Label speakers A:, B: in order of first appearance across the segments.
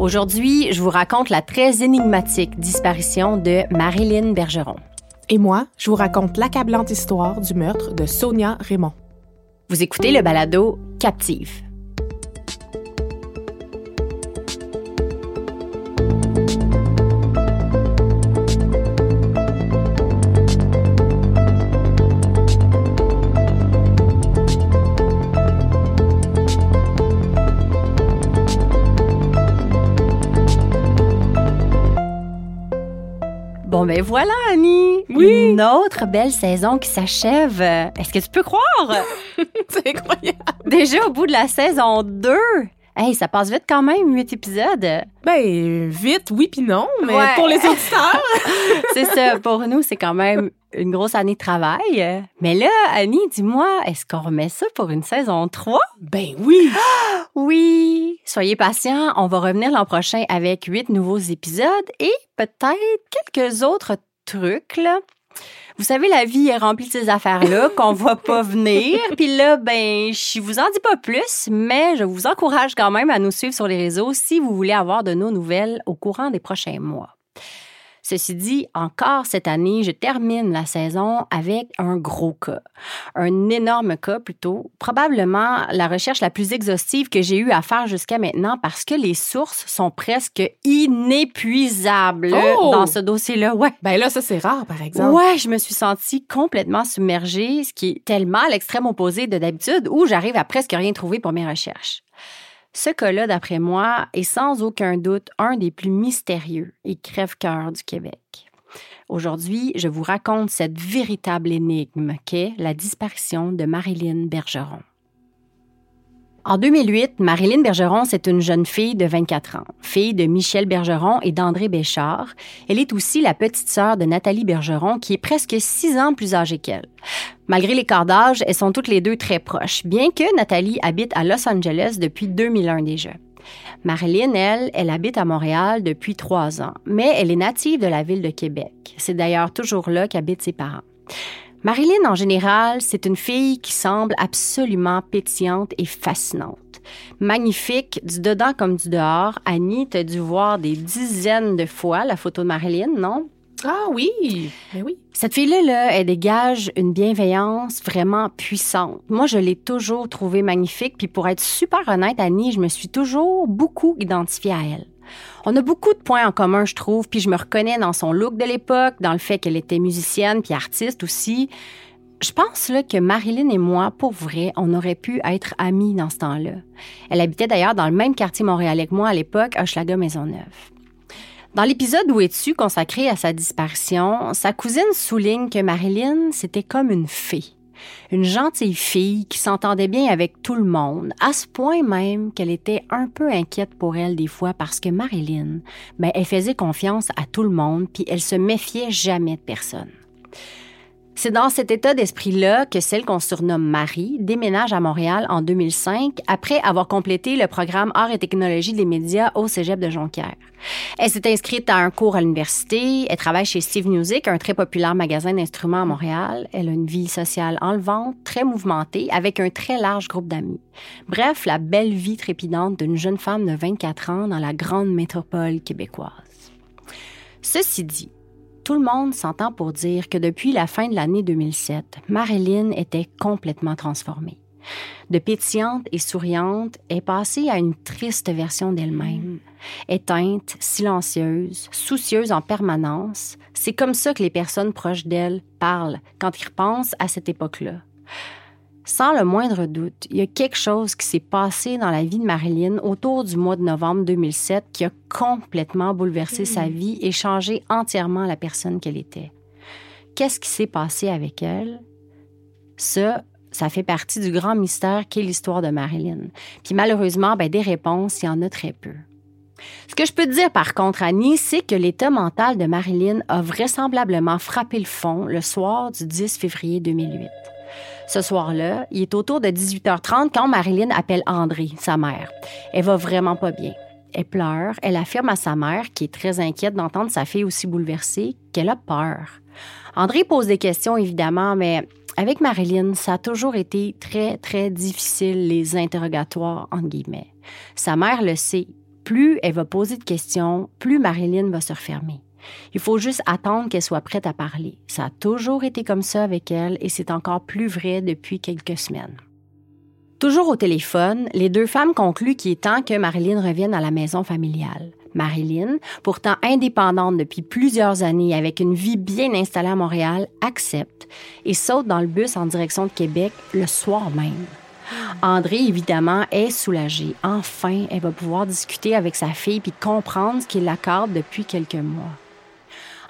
A: Aujourd'hui, je vous raconte la très énigmatique disparition de Marilyn Bergeron.
B: Et moi, je vous raconte l'accablante histoire du meurtre de Sonia Raymond.
A: Vous écoutez le balado Captive. Bon, ben voilà, Annie.
B: Oui.
A: Une autre belle saison qui s'achève. Est-ce que tu peux croire?
B: C'est incroyable.
A: Déjà au bout de la saison 2. Hey, ça passe vite quand même, huit épisodes.
B: Ben, vite, oui puis non, mais
A: Ouais.
B: pour les auditeurs.
A: C'est ça, pour nous, c'est quand même une grosse année de travail. Mais là, Annie, dis-moi, est-ce qu'on remet ça pour une saison 3?
B: ben oui.
A: Oui. Soyez patients, on va revenir l'an prochain avec huit nouveaux épisodes et peut-être quelques autres trucs, là. Vous savez, la vie est remplie de ces affaires-là qu'on voit pas venir. Puis là, ben, je vous en dis pas plus, mais je vous encourage quand même à nous suivre sur les réseaux si vous voulez avoir de nos nouvelles au courant des prochains mois. Ceci dit, encore cette année, je termine la saison avec un gros cas. Un énorme cas plutôt. Probablement la recherche la plus exhaustive que j'ai eu à faire jusqu'à maintenant parce que les sources sont presque inépuisables
B: Oh!
A: dans ce dossier-là. Ouais.
B: Ben là, ça, c'est rare, par exemple.
A: Ouais, je me suis sentie complètement submergée, ce qui est tellement à l'extrême opposé de d'habitude où j'arrive à presque rien trouver pour mes recherches. Ce cas-là, d'après moi, est sans aucun doute un des plus mystérieux et crève-cœur du Québec. Aujourd'hui, je vous raconte cette véritable énigme qu'est la disparition de Marilyn Bergeron. En 2008, Marilyn Bergeron, c'est une jeune fille de 24 ans, fille de Michel Bergeron et d'André Béchard. Elle est aussi la petite sœur de Nathalie Bergeron, qui est presque six ans plus âgée qu'elle. Malgré l'écart d'âge, elles sont toutes les deux très proches, bien que Nathalie habite à Los Angeles depuis 2001 déjà. Marilyn, elle, elle habite à Montréal depuis trois ans, mais elle est native de la ville de Québec. C'est d'ailleurs toujours là qu'habitent ses parents. Marilyn, en général, c'est une fille qui semble absolument pétillante et fascinante. Magnifique, du dedans comme du dehors. Annie, t'as dû voir des dizaines de fois la photo de Marilyn, non?
B: Ah oui, oui.
A: Cette fille-là, là, elle dégage une bienveillance vraiment puissante. Moi, je l'ai toujours trouvée magnifique, puis pour être super honnête, Annie, je me suis toujours beaucoup identifiée à elle. On a beaucoup de points en commun, je trouve, puis je me reconnais dans son look de l'époque, dans le fait qu'elle était musicienne puis artiste aussi. Je pense là, que Marilyn et moi, pour vrai, on aurait pu être amis dans ce temps-là. Elle habitait d'ailleurs dans le même quartier montréalais que moi à l'époque, Hochelaga Maisonneuve. Dans l'épisode Où es-tu consacré à sa disparition, sa cousine souligne que Marilyn, c'était comme une fée. Une gentille fille qui s'entendait bien avec tout le monde, à ce point même qu'elle était un peu inquiète pour elle des fois parce que Marilyn, ben, elle faisait confiance à tout le monde puis elle se méfiait jamais de personne. C'est dans cet état d'esprit-là que celle qu'on surnomme Marie déménage à Montréal en 2005 après avoir complété le programme Arts et technologies des médias au Cégep de Jonquière. Elle s'est inscrite à un cours à l'université, elle travaille chez Steve Music, un très populaire magasin d'instruments à Montréal. Elle a une vie sociale enlevante, très mouvementée, avec un très large groupe d'amis. Bref, la belle vie trépidante d'une jeune femme de 24 ans dans la grande métropole québécoise. Ceci dit, tout le monde s'entend pour dire que depuis la fin de l'année 2007, Marilyn était complètement transformée. De pétillante et souriante, est passée à une triste version d'elle-même. Éteinte, silencieuse, soucieuse en permanence, c'est comme ça que les personnes proches d'elle parlent quand ils repensent à cette époque-là. Sans le moindre doute, il y a quelque chose qui s'est passé dans la vie de Marilyn autour du mois de novembre 2007 qui a complètement bouleversé sa vie et changé entièrement la personne qu'elle était. Qu'est-ce qui s'est passé avec elle? Ça, ça fait partie du grand mystère qu'est l'histoire de Marilyn. Puis malheureusement, ben, des réponses, il y en a très peu. Ce que je peux te dire par contre, Annie, c'est que l'état mental de Marilyn a vraisemblablement frappé le fond le soir du 10 février 2008. Ce soir-là, il est autour de 18h30 quand Marilyn appelle André, sa mère. Elle va vraiment pas bien. Elle pleure, elle affirme à sa mère, qui est très inquiète d'entendre sa fille aussi bouleversée, qu'elle a peur. André pose des questions, évidemment, mais avec Marilyn, ça a toujours été très, très difficile, les interrogatoires, entre guillemets. Sa mère le sait. Plus elle va poser de questions, plus Marilyn va se refermer. Il faut juste attendre qu'elle soit prête à parler. Ça a toujours été comme ça avec elle et c'est encore plus vrai depuis quelques semaines. Toujours au téléphone, les deux femmes concluent qu'il est temps que Marilyn revienne à la maison familiale. Marilyn, pourtant indépendante depuis plusieurs années avec une vie bien installée à Montréal, accepte et saute dans le bus en direction de Québec le soir même. André, évidemment, est soulagée. Enfin, elle va pouvoir discuter avec sa fille puis comprendre ce qu'il l'accorde depuis quelques mois.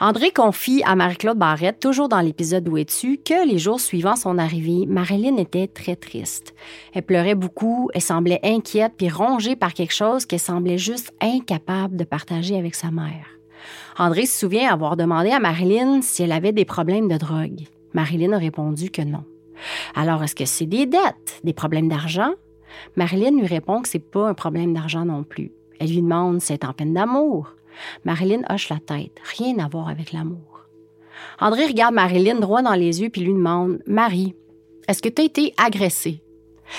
A: André confie à Marie-Claude Barrette, toujours dans l'épisode Où es-tu, que les jours suivant son arrivée, Marilyn était très triste. Elle pleurait beaucoup, elle semblait inquiète puis rongée par quelque chose qu'elle semblait juste incapable de partager avec sa mère. André se souvient avoir demandé à Marilyn si elle avait des problèmes de drogue. Marilyn a répondu que non. Alors, est-ce que c'est des dettes, des problèmes d'argent? Marilyn lui répond que c'est pas un problème d'argent non plus. Elle lui demande si elle est en peine d'amour. Marilyn hoche la tête. Rien à voir avec l'amour. André regarde Marilyn droit dans les yeux puis lui demande Marie, est-ce que tu as été agressée?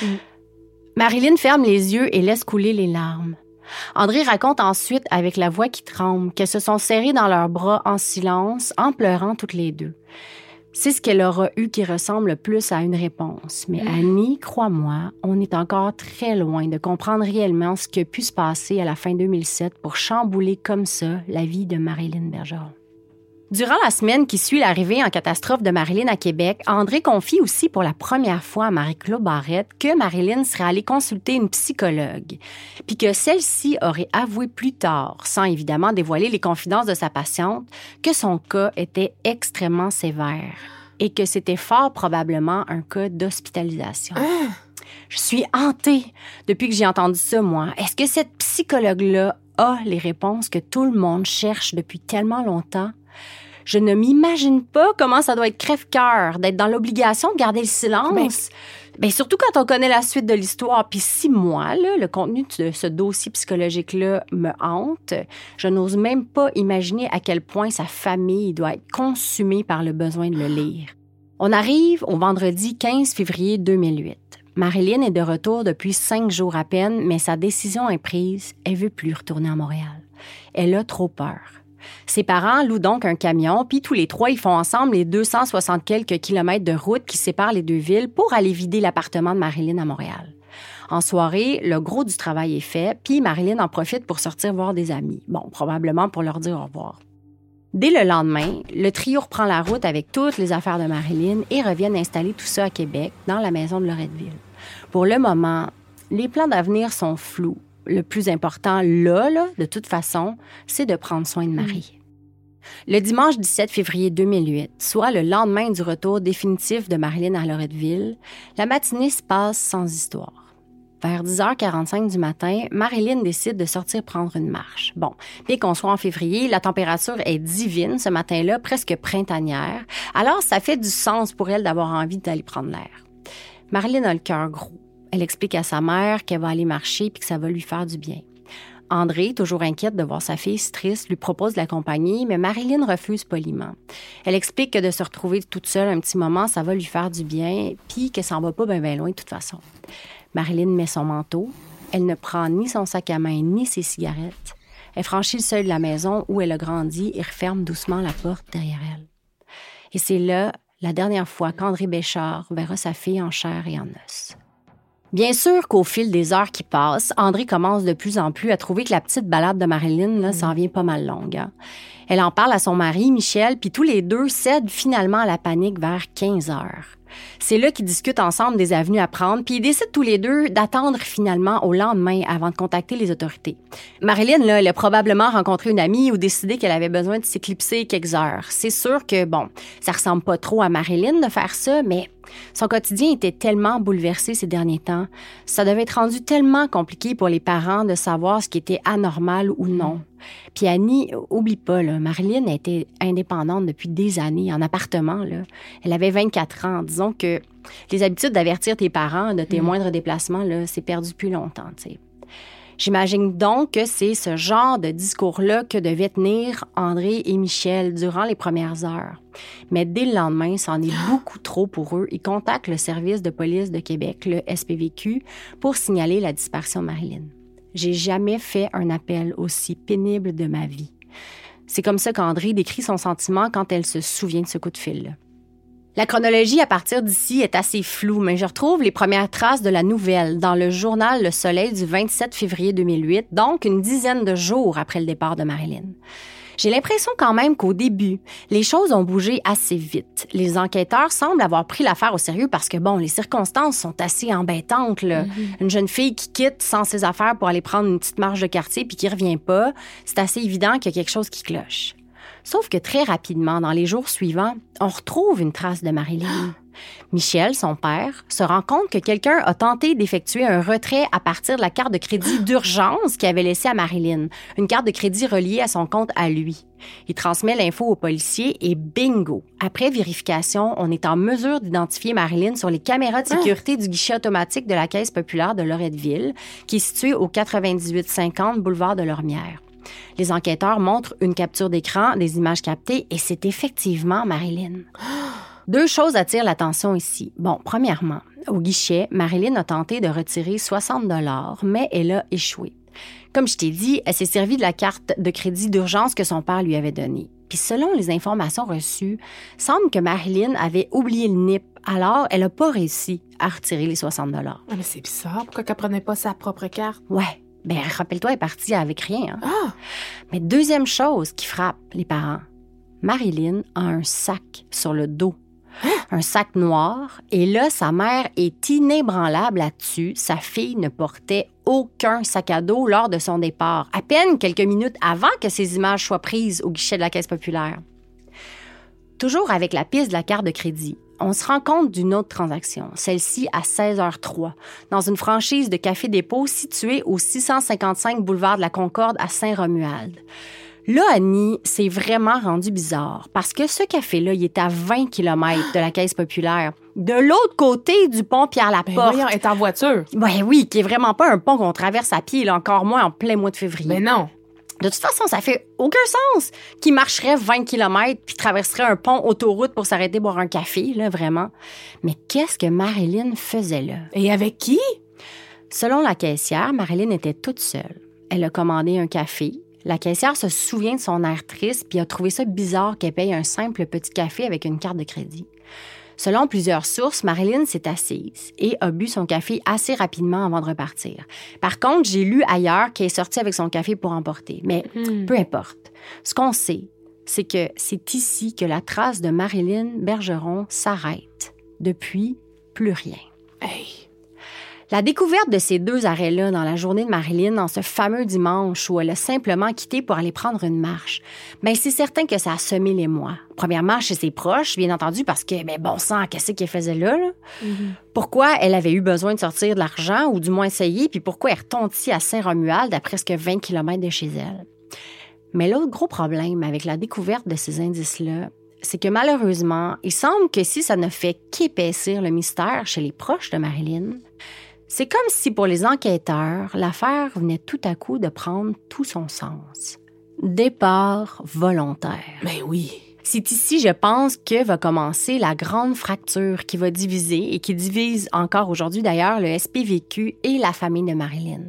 A: Mm. Marilyn ferme les yeux et laisse couler les larmes. André raconte ensuite avec la voix qui tremble qu'elles se sont serrées dans leurs bras en silence, en pleurant toutes les deux. C'est ce qu'elle aura eu qui ressemble plus à une réponse. Mais mm. Annie, crois-moi, on est encore très loin de comprendre réellement ce qui a pu se passer à la fin 2007 pour chambouler comme ça la vie de Marilyn Bergeron. Durant la semaine qui suit l'arrivée en catastrophe de Marilyn à Québec, André confie aussi pour la première fois à Marie-Claude Barrette que Marilyn serait allée consulter une psychologue, puis que celle-ci aurait avoué plus tard, sans évidemment dévoiler les confidences de sa patiente, que son cas était extrêmement sévère et que c'était fort probablement un cas d'hospitalisation. Ah! Je suis hantée depuis que j'ai entendu ça, moi. Est-ce que cette psychologue-là a les réponses que tout le monde cherche depuis tellement longtemps? Je ne m'imagine pas comment ça doit être crève-cœur d'être dans l'obligation de garder le silence. Ben, ben, surtout quand on connaît la suite de l'histoire. Puis si moi, là, le contenu de ce dossier psychologique-là me hante, je n'ose même pas imaginer à quel point sa famille doit être consumée par le besoin de le lire. On arrive au vendredi 15 février 2008. Marilyn est de retour depuis cinq jours à peine, mais sa décision est prise. Elle veut plus retourner à Montréal. Elle a trop peur. Ses parents louent donc un camion, puis tous les trois, ils font ensemble les 260 quelques kilomètres de route qui séparent les deux villes pour aller vider l'appartement de Marilyn à Montréal. En soirée, le gros du travail est fait, puis Marilyn en profite pour sortir voir des amis. Bon, probablement pour leur dire au revoir. Dès le lendemain, le trio reprend la route avec toutes les affaires de Marilyn et reviennent installer tout ça à Québec, dans la maison de Loretteville. Pour le moment, les plans d'avenir sont flous, le plus important là, de toute façon, c'est de prendre soin de mm. Marie. Le dimanche 17 février 2008, soit le lendemain du retour définitif de Marilyn à Loretteville, la matinée se passe sans histoire. Vers 10h45 du matin, Marilyn décide de sortir prendre une marche. Bon, bien qu'on soit en février, la température est divine ce matin-là, presque printanière, alors ça fait du sens pour elle d'avoir envie d'aller prendre l'air. Marilyn a le cœur gros. Elle explique à sa mère qu'elle va aller marcher puis que ça va lui faire du bien. André, toujours inquiète de voir sa fille triste, lui propose de l'accompagner, mais Marilyn refuse poliment. Elle explique que de se retrouver toute seule un petit moment, ça va lui faire du bien, puis que ça en va pas bien loin de toute façon. Marilyn met son manteau. Elle ne prend ni son sac à main ni ses cigarettes. Elle franchit le seuil de la maison où elle a grandi et referme doucement la porte derrière elle. Et c'est là la dernière fois qu'André Béchard verra sa fille en chair et en os. Bien sûr qu'au fil des heures qui passent, André commence de plus en plus à trouver que la petite balade de Marilyn là, s'en vient pas mal longue. hein. Elle en parle à son mari, Michel, puis tous les deux cèdent finalement à la panique vers 15 heures. C'est là qu'ils discutent ensemble des avenues à prendre, puis ils décident tous les deux d'attendre finalement au lendemain avant de contacter les autorités. Marilyn, là, elle a probablement rencontré une amie ou décidé qu'elle avait besoin de s'éclipser quelques heures. C'est sûr que, bon, ça ressemble pas trop à Marilyn de faire ça, mais son quotidien était tellement bouleversé ces derniers temps. Ça devait être rendu tellement compliqué pour les parents de savoir ce qui était anormal ou non. Puis Annie, oublie pas, là, Marilyn était indépendante depuis des années, en appartement. Là. Elle avait 24 ans. Disons que les habitudes d'avertir tes parents de tes moindres déplacements, c'est perdu depuis longtemps. J'imagine donc que c'est ce genre de discours-là que devaient tenir André et Michel durant les premières heures. Mais dès le lendemain, c'en est beaucoup trop pour eux. Ils contactent le service de police de Québec, le SPVQ, pour signaler la disparition de Marilyn. J'ai jamais fait un appel aussi pénible de ma vie. C'est comme ça qu'André décrit son sentiment quand elle se souvient de ce coup de fil-là. La chronologie à partir d'ici est assez floue, mais je retrouve les premières traces de la nouvelle dans le journal Le Soleil du 27 février 2008, donc une dizaine de jours après le départ de Marilyn. J'ai l'impression quand même qu'au début, les choses ont bougé assez vite. Les enquêteurs semblent avoir pris l'affaire au sérieux parce que, bon, les circonstances sont assez embêtantes. Là. Une jeune fille qui quitte sans ses affaires pour aller prendre une petite marche de quartier puis qui revient pas, c'est assez évident qu'il y a quelque chose qui cloche. Sauf que très rapidement, dans les jours suivants, on retrouve une trace de Marilyn. Michel, son père, se rend compte que quelqu'un a tenté d'effectuer un retrait à partir de la carte de crédit d'urgence qu'il avait laissée à Marilyn, une carte de crédit reliée à son compte à lui. Il transmet l'info au policier et bingo! Après vérification, on est en mesure d'identifier Marilyn sur les caméras de sécurité du guichet automatique de la Caisse populaire de Loretteville, qui est situé au 9850 boulevard de Lormière. Les enquêteurs montrent une capture d'écran des images captées et c'est effectivement Marilyn. Deux choses attirent l'attention ici. Bon, premièrement, au guichet, Marilyn a tenté de retirer 60 dollars, mais elle a échoué. Comme je t'ai dit, elle s'est servie de la carte de crédit d'urgence que son père lui avait donnée. Puis selon les informations reçues, semble que Marilyn avait oublié le NIP, alors elle n'a pas réussi à retirer les 60 dollars.
B: Ah, mais c'est bizarre. Pourquoi qu'elle prenait pas sa propre carte?
A: Ouais, ben rappelle-toi, elle est partie avec rien. hein.
B: Ah!
A: Mais deuxième chose qui frappe les parents, Marilyn a un sac sur le dos. Un sac noir. Et là, sa mère est inébranlable là-dessus. Sa fille ne portait aucun sac à dos lors de son départ, à peine quelques minutes avant que ces images soient prises au guichet de la Caisse populaire. Toujours avec la piste de la carte de crédit, on se rend compte d'une autre transaction, celle-ci à 16h03, dans une franchise de Café Dépôt située au 655 boulevard de la Concorde à Saint-Romuald. Là, Annie, c'est vraiment rendu bizarre parce que ce café-là, il est à 20 km de la Caisse populaire, de l'autre côté du pont
B: Ben
A: Pierre-Laporte.
B: elle est en voiture.
A: Ben oui, qui est vraiment pas un pont qu'on traverse à pied, là, encore moins en plein mois de février.
B: Mais non.
A: De toute façon, ça fait aucun sens qu'il marcherait 20 km puis traverserait un pont autoroute pour s'arrêter boire un café, là, vraiment. Mais qu'est-ce que Marilyn faisait là?
B: Et avec qui?
A: Selon la caissière, Marilyn était toute seule. Elle a commandé un café. La caissière se souvient de son air triste puis a trouvé ça bizarre qu'elle paye un simple petit café avec une carte de crédit. Selon plusieurs sources, Marilyn s'est assise et a bu son café assez rapidement avant de repartir. Par contre, j'ai lu ailleurs qu'elle est sortie avec son café pour emporter. Mais peu importe. Ce qu'on sait, c'est que c'est ici que la trace de Marilyn Bergeron s'arrête. Depuis, plus rien.
B: Hey.
A: La découverte de ces deux arrêts-là dans la journée de Marilyn, en ce fameux dimanche où elle a simplement quitté pour aller prendre une marche, ben c'est certain que ça a semé les mois. Premièrement, chez ses proches, bien entendu, parce que, ben bon sang, qu'est-ce qu'elle faisait là, là? Pourquoi elle avait eu besoin de sortir de l'argent, ou du moins essayer, puis pourquoi elle retentit à Saint-Romuald, à presque 20 km de chez elle? Mais l'autre gros problème avec la découverte de ces indices-là, c'est que malheureusement, il semble que si ça ne fait qu'épaissir le mystère chez les proches de Marilyn, c'est comme si pour les enquêteurs, l'affaire venait tout à coup de prendre tout son sens. Départ volontaire.
B: Ben oui.
A: C'est ici, je pense, que va commencer la grande fracture qui va diviser et qui divise encore aujourd'hui d'ailleurs le SPVQ et la famille de Marilyn.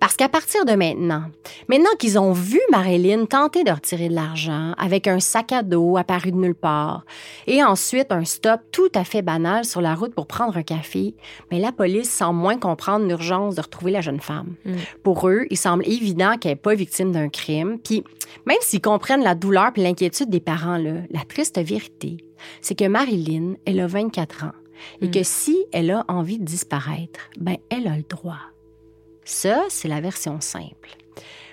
A: Parce qu'à partir de maintenant, maintenant qu'ils ont vu Marilyn tenter de retirer de l'argent avec un sac à dos apparu de nulle part et ensuite un stop tout à fait banal sur la route pour prendre un café, mais la police semble moins comprendre l'urgence de retrouver la jeune femme. Pour eux, il semble évident qu'elle n'est pas victime d'un crime, puis même s'ils comprennent la douleur et l'inquiétude des parents, là, la triste vérité, c'est que Marilyn, elle a 24 ans et que si elle a envie de disparaître, ben elle a le droit. Ça, c'est la version simple.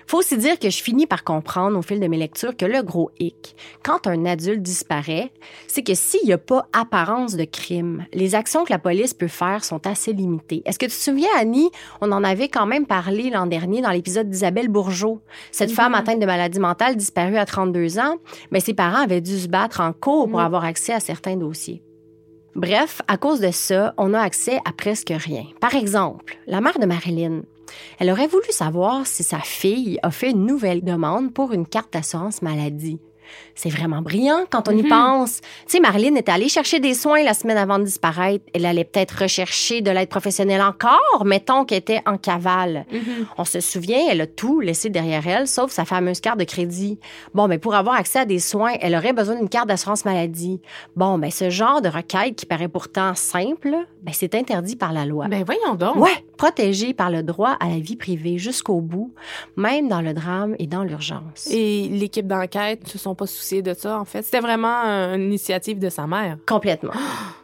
A: Faut aussi dire que je finis par comprendre au fil de mes lectures que le gros hic, quand un adulte disparaît, c'est que s'il n'y a pas apparence de crime, les actions que la police peut faire sont assez limitées. Est-ce que tu te souviens, Annie, on en avait quand même parlé l'an dernier dans l'épisode d'Isabelle Bourgeot. Cette femme atteinte de maladie mentale disparue à 32 ans, mais ses parents avaient dû se battre en cours pour avoir accès à certains dossiers. Bref, à cause de ça, on a accès à presque rien. Par exemple, la mère de Marilyn. Elle aurait voulu savoir si sa fille a fait une nouvelle demande pour une carte d'assurance maladie. C'est vraiment brillant quand on y pense. Tu sais, Marilyn était allée chercher des soins la semaine avant de disparaître. Elle allait peut-être rechercher de l'aide professionnelle encore, mettons qu'elle était en cavale. On se souvient, elle a tout laissé derrière elle, sauf sa fameuse carte de crédit. Bon, mais pour avoir accès à des soins, elle aurait besoin d'une carte d'assurance maladie. Bon, mais ce genre de requête qui paraît pourtant simple, ben c'est interdit par la loi.
B: Ben voyons donc.
A: Ouais, protégé par le droit à la vie privée jusqu'au bout, même dans le drame et dans l'urgence.
B: Et l'équipe d'enquête se sont pas souciés de ça, en fait. C'était vraiment euh, une initiative de sa mère.
A: Complètement.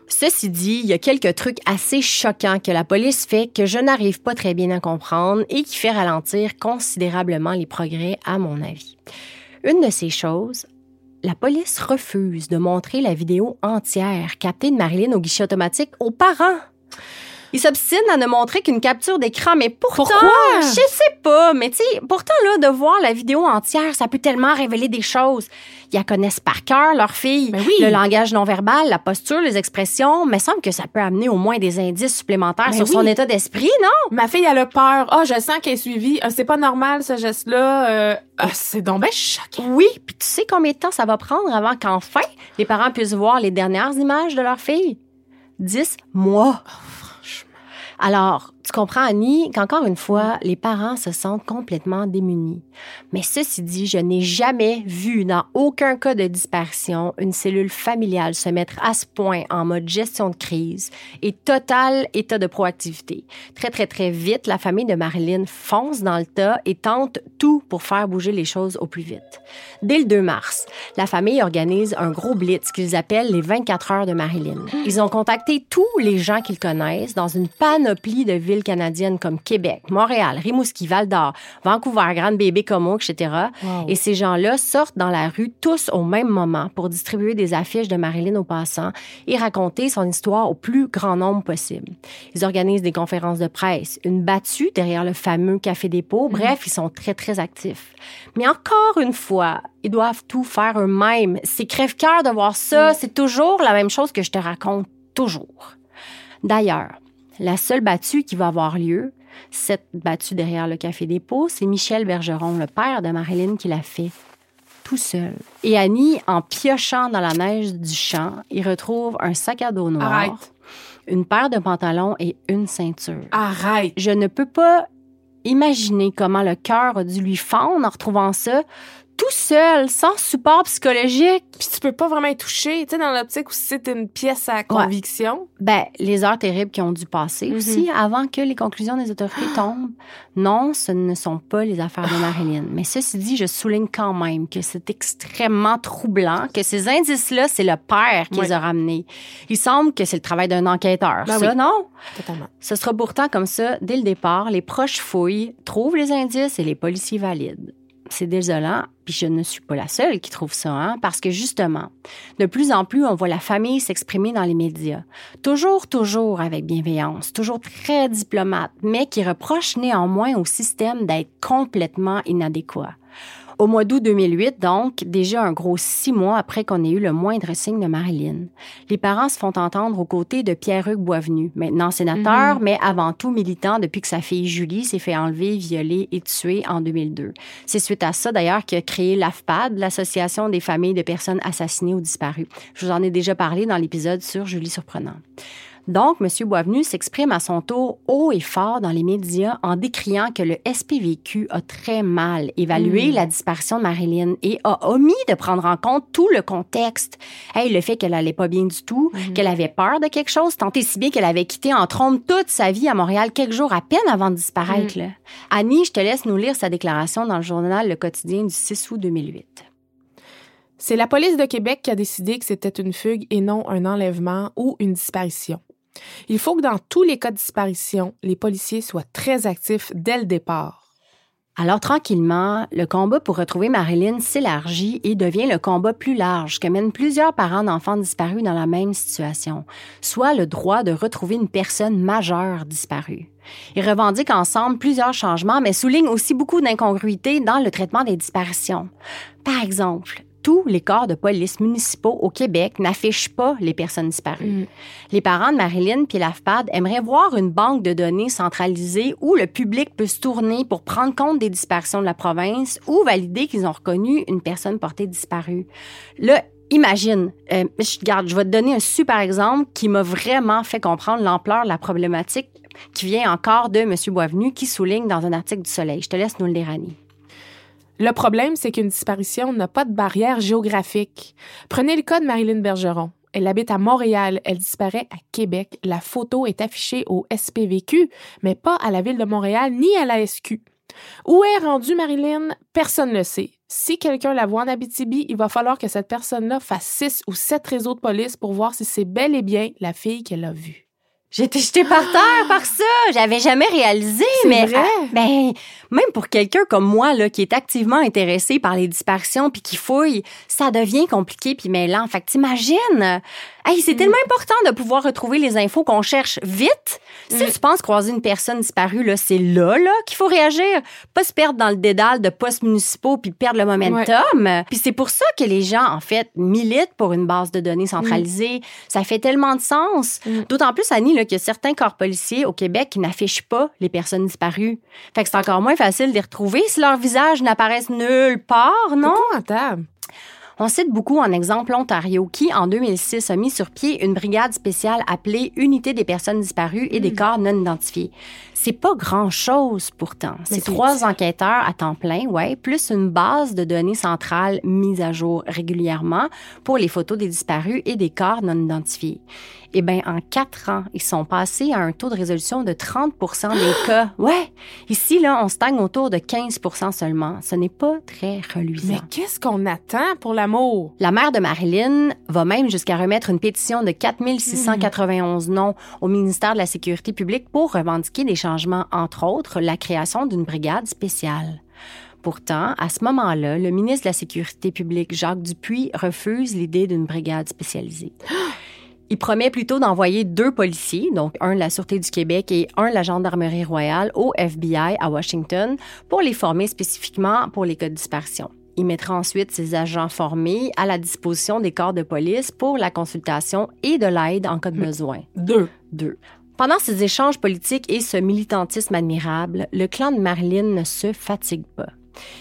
A: Ceci dit, il y a quelques trucs assez choquants que la police fait que je n'arrive pas très bien à comprendre et qui fait ralentir considérablement les progrès, à mon avis. Une de ces choses, la police refuse de montrer la vidéo entière captée de Marilyn au guichet automatique aux parents. Ils s'obstinent à ne montrer qu'une capture d'écran, mais pourtant,
B: Pourquoi?
A: je sais pas, mais tu sais, pourtant là, de voir la vidéo entière, ça peut tellement révéler des choses. Ils la connaissent par cœur, leur fille,
B: Ben oui.
A: le langage non verbal, la posture, les expressions, mais semble que ça peut amener au moins des indices supplémentaires
B: Ben
A: sur son état d'esprit, non?
B: Ma fille, elle a peur. Ah, je sens qu'elle est suivie. Ah, c'est pas normal, ce geste-là. Euh, ah, c'est donc ben choquant.
A: Oui, puis tu sais combien de temps ça va prendre avant qu'enfin les parents puissent voir les dernières images de leur fille? Dix mois. Alors, tu comprends, Annie, qu'encore une fois, les parents se sentent complètement démunis. Mais ceci dit, je n'ai jamais vu dans aucun cas de disparition une cellule familiale se mettre à ce point en mode gestion de crise et total état de proactivité. Très, très, très vite, la famille de Marilyn fonce dans le tas et tente tout pour faire bouger les choses au plus vite. Dès le 2 mars, la famille organise un gros blitz qu'ils appellent les 24 heures de Marilyn. Ils ont contacté tous les gens qu'ils connaissent dans une panoplie de villes canadiennes comme Québec, Montréal, Rimouski, Val-d'Or, Vancouver, Grande-Bébé, Como, etc. Et ces gens-là sortent dans la rue tous au même moment pour distribuer des affiches de Marilyn aux passants et raconter son histoire au plus grand nombre possible. Ils organisent des conférences de presse, une battue derrière le fameux Café Dépôt. Bref, ils sont très, très actifs. Mais encore une fois, ils doivent tout faire eux-mêmes. C'est crève-cœur de voir ça. C'est toujours la même chose que je te raconte. Toujours. D'ailleurs, la seule battue qui va avoir lieu, cette battue derrière le Café Dépôt, c'est Michel Bergeron, le père de Marilyn, qui l'a fait tout seul. Et Annie, en piochant dans la neige du champ, il retrouve un sac à dos noir,
B: Arrête.
A: une paire de pantalons et une ceinture.
B: Arrête.
A: Je ne peux pas imaginer comment le cœur a dû lui fendre en retrouvant ça tout seul, sans support psychologique.
B: Puis tu peux pas vraiment y toucher. Tu sais, dans l'optique où c'est une pièce à conviction.
A: Ben, les heures terribles qui ont dû passer aussi avant que les conclusions des autorités tombent. Non, ce ne sont pas les affaires de Marilyn. Mais ceci dit, je souligne quand même que c'est extrêmement troublant, que ces indices-là, c'est le père qui
B: Oui.
A: les a ramenés. Il semble que c'est le travail d'un enquêteur,
B: Ben
A: ça,
B: oui.
A: non?
B: Totalement.
A: Ce sera pourtant comme ça, dès le départ, les proches fouillent, trouvent les indices et les policiers valident. C'est désolant, puis je ne suis pas la seule qui trouve ça, hein, parce que justement, de plus en plus, on voit la famille s'exprimer dans les médias. Toujours, toujours avec bienveillance, toujours très diplomate, mais qui reproche néanmoins au système d'être complètement inadéquat. Au mois d'août 2008, donc, déjà un gros six mois après qu'on ait eu le moindre signe de Marilyn, les parents se font entendre aux côtés de Pierre-Hugues Boisvenu, maintenant sénateur, mais avant tout militant depuis que sa fille Julie s'est fait enlever, violer et tuer en 2002. C'est suite à ça, d'ailleurs, qu'il a créé l'AFPAD, l'Association des familles de personnes assassinées ou disparues. Je vous en ai déjà parlé dans l'épisode sur Julie Surprenant. Donc, M. Boisvenu s'exprime à son tour haut et fort dans les médias en décriant que le SPVQ a très mal évalué la disparition de Marilyn et a omis de prendre en compte tout le contexte. Hey, le fait qu'elle allait pas bien du tout, qu'elle avait peur de quelque chose, tant et si bien qu'elle avait quitté en trompe toute sa vie à Montréal quelques jours à peine avant de disparaître. là. Annie, je te laisse nous lire sa déclaration dans le journal Le Quotidien du 6 août 2008.
B: C'est la police de Québec qui a décidé que c'était une fugue et non un enlèvement ou une disparition. Il faut que dans tous les cas de disparition, les policiers soient très actifs dès le départ.
A: Alors tranquillement, le combat pour retrouver Marilyn s'élargit et devient le combat plus large que mènent plusieurs parents d'enfants disparus dans la même situation, soit le droit de retrouver une personne majeure disparue. Ils revendiquent ensemble plusieurs changements, mais soulignent aussi beaucoup d'incongruités dans le traitement des disparitions. Par exemple, tous les corps de police municipaux au Québec n'affichent pas les personnes disparues. Les parents de Marilyn puis l'AFPAD aimeraient voir une banque de données centralisée où le public peut se tourner pour prendre compte des disparitions de la province ou valider qu'ils ont reconnu une personne portée disparue. Là, Imagine, euh, je, regarde, je vais te donner un super exemple qui m'a vraiment fait comprendre l'ampleur de la problématique qui vient encore de M. Boisvenu qui souligne dans un article du Soleil. Je te laisse nous le lire, Annie.
B: Le problème, c'est qu'une disparition n'a pas de barrière géographique. Prenez le cas de Marilyn Bergeron. Elle habite à Montréal, elle disparaît à Québec. La photo est affichée au SPVQ, mais pas à la ville de Montréal ni à la SQ. Où est rendue Marilyn? Personne ne le sait. Si quelqu'un la voit en Abitibi, il va falloir que cette personne-là fasse six ou sept réseaux de police pour voir si c'est bel et bien la fille qu'elle a vue.
A: J'étais jetée par terre par ça. J'avais jamais réalisé, mais
B: vrai?
A: ah, ben même pour quelqu'un comme moi là qui est activement intéressé par les disparitions puis qui fouille, ça devient compliqué puis mêlant. Fait que t'imagines, hey, c'est tellement important de pouvoir retrouver les infos qu'on cherche vite. Si tu penses croiser une personne disparue là, c'est là là qu'il faut réagir, pas se perdre dans le dédale de postes municipaux puis perdre le momentum. Puis c'est pour ça que les gens en fait militent pour une base de données centralisée. Ça fait tellement de sens. D'autant plus Annie là a certains corps policiers au Québec qui n'affichent pas les personnes disparues. Fait que c'est encore moins facile de les retrouver si leur visage n'apparaissent nulle part, non?
B: Épouvantable.
A: On cite beaucoup en exemple l'Ontario qui, en 2006, a mis sur pied une brigade spéciale appelée Unité des personnes disparues et des corps non identifiés. C'est pas grand-chose pourtant. C'est
B: c'est-
A: trois enquêteurs à temps plein, ouais, plus une base de données centrale mise à jour régulièrement pour les photos des disparus et des corps non identifiés. Eh bien, en quatre ans, ils sont passés à un taux de résolution de 30% des cas. Ouais! Ici, là, on stagne autour de 15% seulement. Ce n'est pas très reluisant.
B: Mais qu'est-ce qu'on attend pour l'amour?
A: La mère de Marilyn va même jusqu'à remettre une pétition de 4691 noms au ministère de la Sécurité publique pour revendiquer des changements, entre autres la création d'une brigade spéciale. Pourtant, à ce moment-là, le ministre de la Sécurité publique, Jacques Dupuis, refuse l'idée d'une brigade spécialisée. Il promet plutôt d'envoyer deux policiers, donc un de la Sûreté du Québec et un de la Gendarmerie royale, au FBI à Washington pour les former spécifiquement pour les cas de disparition. Il mettra ensuite ses agents formés à la disposition des corps de police pour la consultation et de l'aide en cas de besoin.
B: Deux.
A: Deux. Pendant ces échanges politiques et ce militantisme admirable, le clan de Marilyn ne se fatigue pas.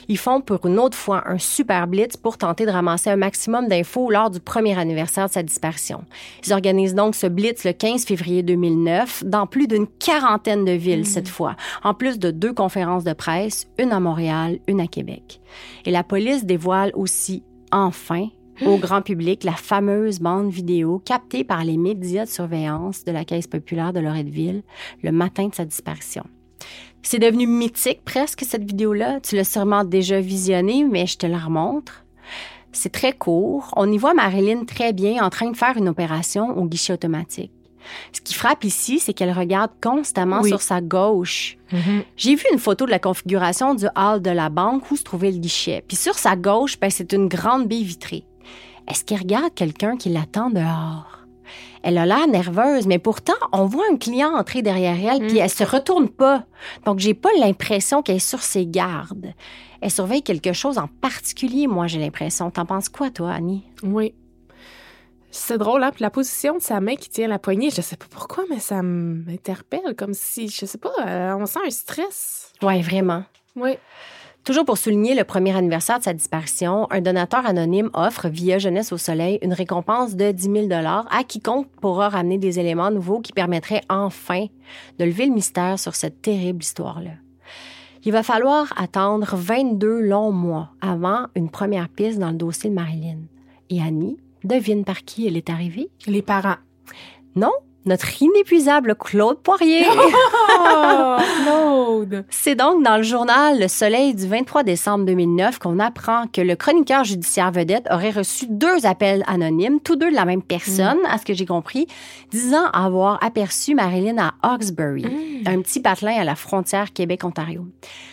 A: Ils font pour une autre fois un super blitz pour tenter de ramasser un maximum d'infos lors du premier anniversaire de sa disparition. Ils organisent donc ce blitz le 15 février 2009 dans plus d'une quarantaine de villes cette fois, en plus de deux conférences de presse, une à Montréal, une à Québec. Et la police dévoile aussi, enfin, au grand public la fameuse bande vidéo captée par les médias de surveillance de la Caisse populaire de Loretteville le matin de sa disparition. C'est devenu mythique presque cette vidéo-là. Tu l'as sûrement déjà visionnée, mais je te la remontre. C'est très court. On y voit Marilyn très bien en train de faire une opération au guichet automatique. Ce qui frappe ici, c'est qu'elle regarde constamment
B: Oui.
A: sur sa gauche. J'ai vu une photo de la configuration du hall de la banque où se trouvait le guichet. Puis sur sa gauche, ben, c'est une grande baie vitrée. Est-ce qu'elle regarde quelqu'un qui l'attend dehors? Elle a l'air nerveuse, mais pourtant, on voit un client entrer derrière elle, puis elle se retourne pas. Donc, j'ai pas l'impression qu'elle est sur ses gardes. Elle surveille quelque chose en particulier, moi, j'ai l'impression. T'en penses quoi, toi, Annie?
B: Oui. C'est drôle, hein? Puis la position de sa main qui tient la poignée, je sais pas pourquoi, mais ça m'interpelle comme si, je sais pas, euh, on sent un stress.
A: Ouais, vraiment.
B: Oui.
A: Toujours pour souligner le premier anniversaire de sa disparition, un donateur anonyme offre, via Jeunesse au Soleil, une récompense de 10 000 à quiconque pourra ramener des éléments nouveaux qui permettraient enfin de lever le mystère sur cette terrible histoire-là. Il va falloir attendre 22 longs mois avant une première piste dans le dossier de Marilyn. Et Annie, devine par qui elle est arrivée?
B: Les parents.
A: Non, notre inépuisable Claude Poirier.
B: Oh, Claude!
A: C'est donc dans le journal Le Soleil du 23 décembre 2009 qu'on apprend que le chroniqueur judiciaire vedette aurait reçu deux appels anonymes, tous deux de la même personne, à ce que j'ai compris, disant avoir aperçu Marilyn à Hawkesbury, un petit patelin à la frontière Québec-Ontario.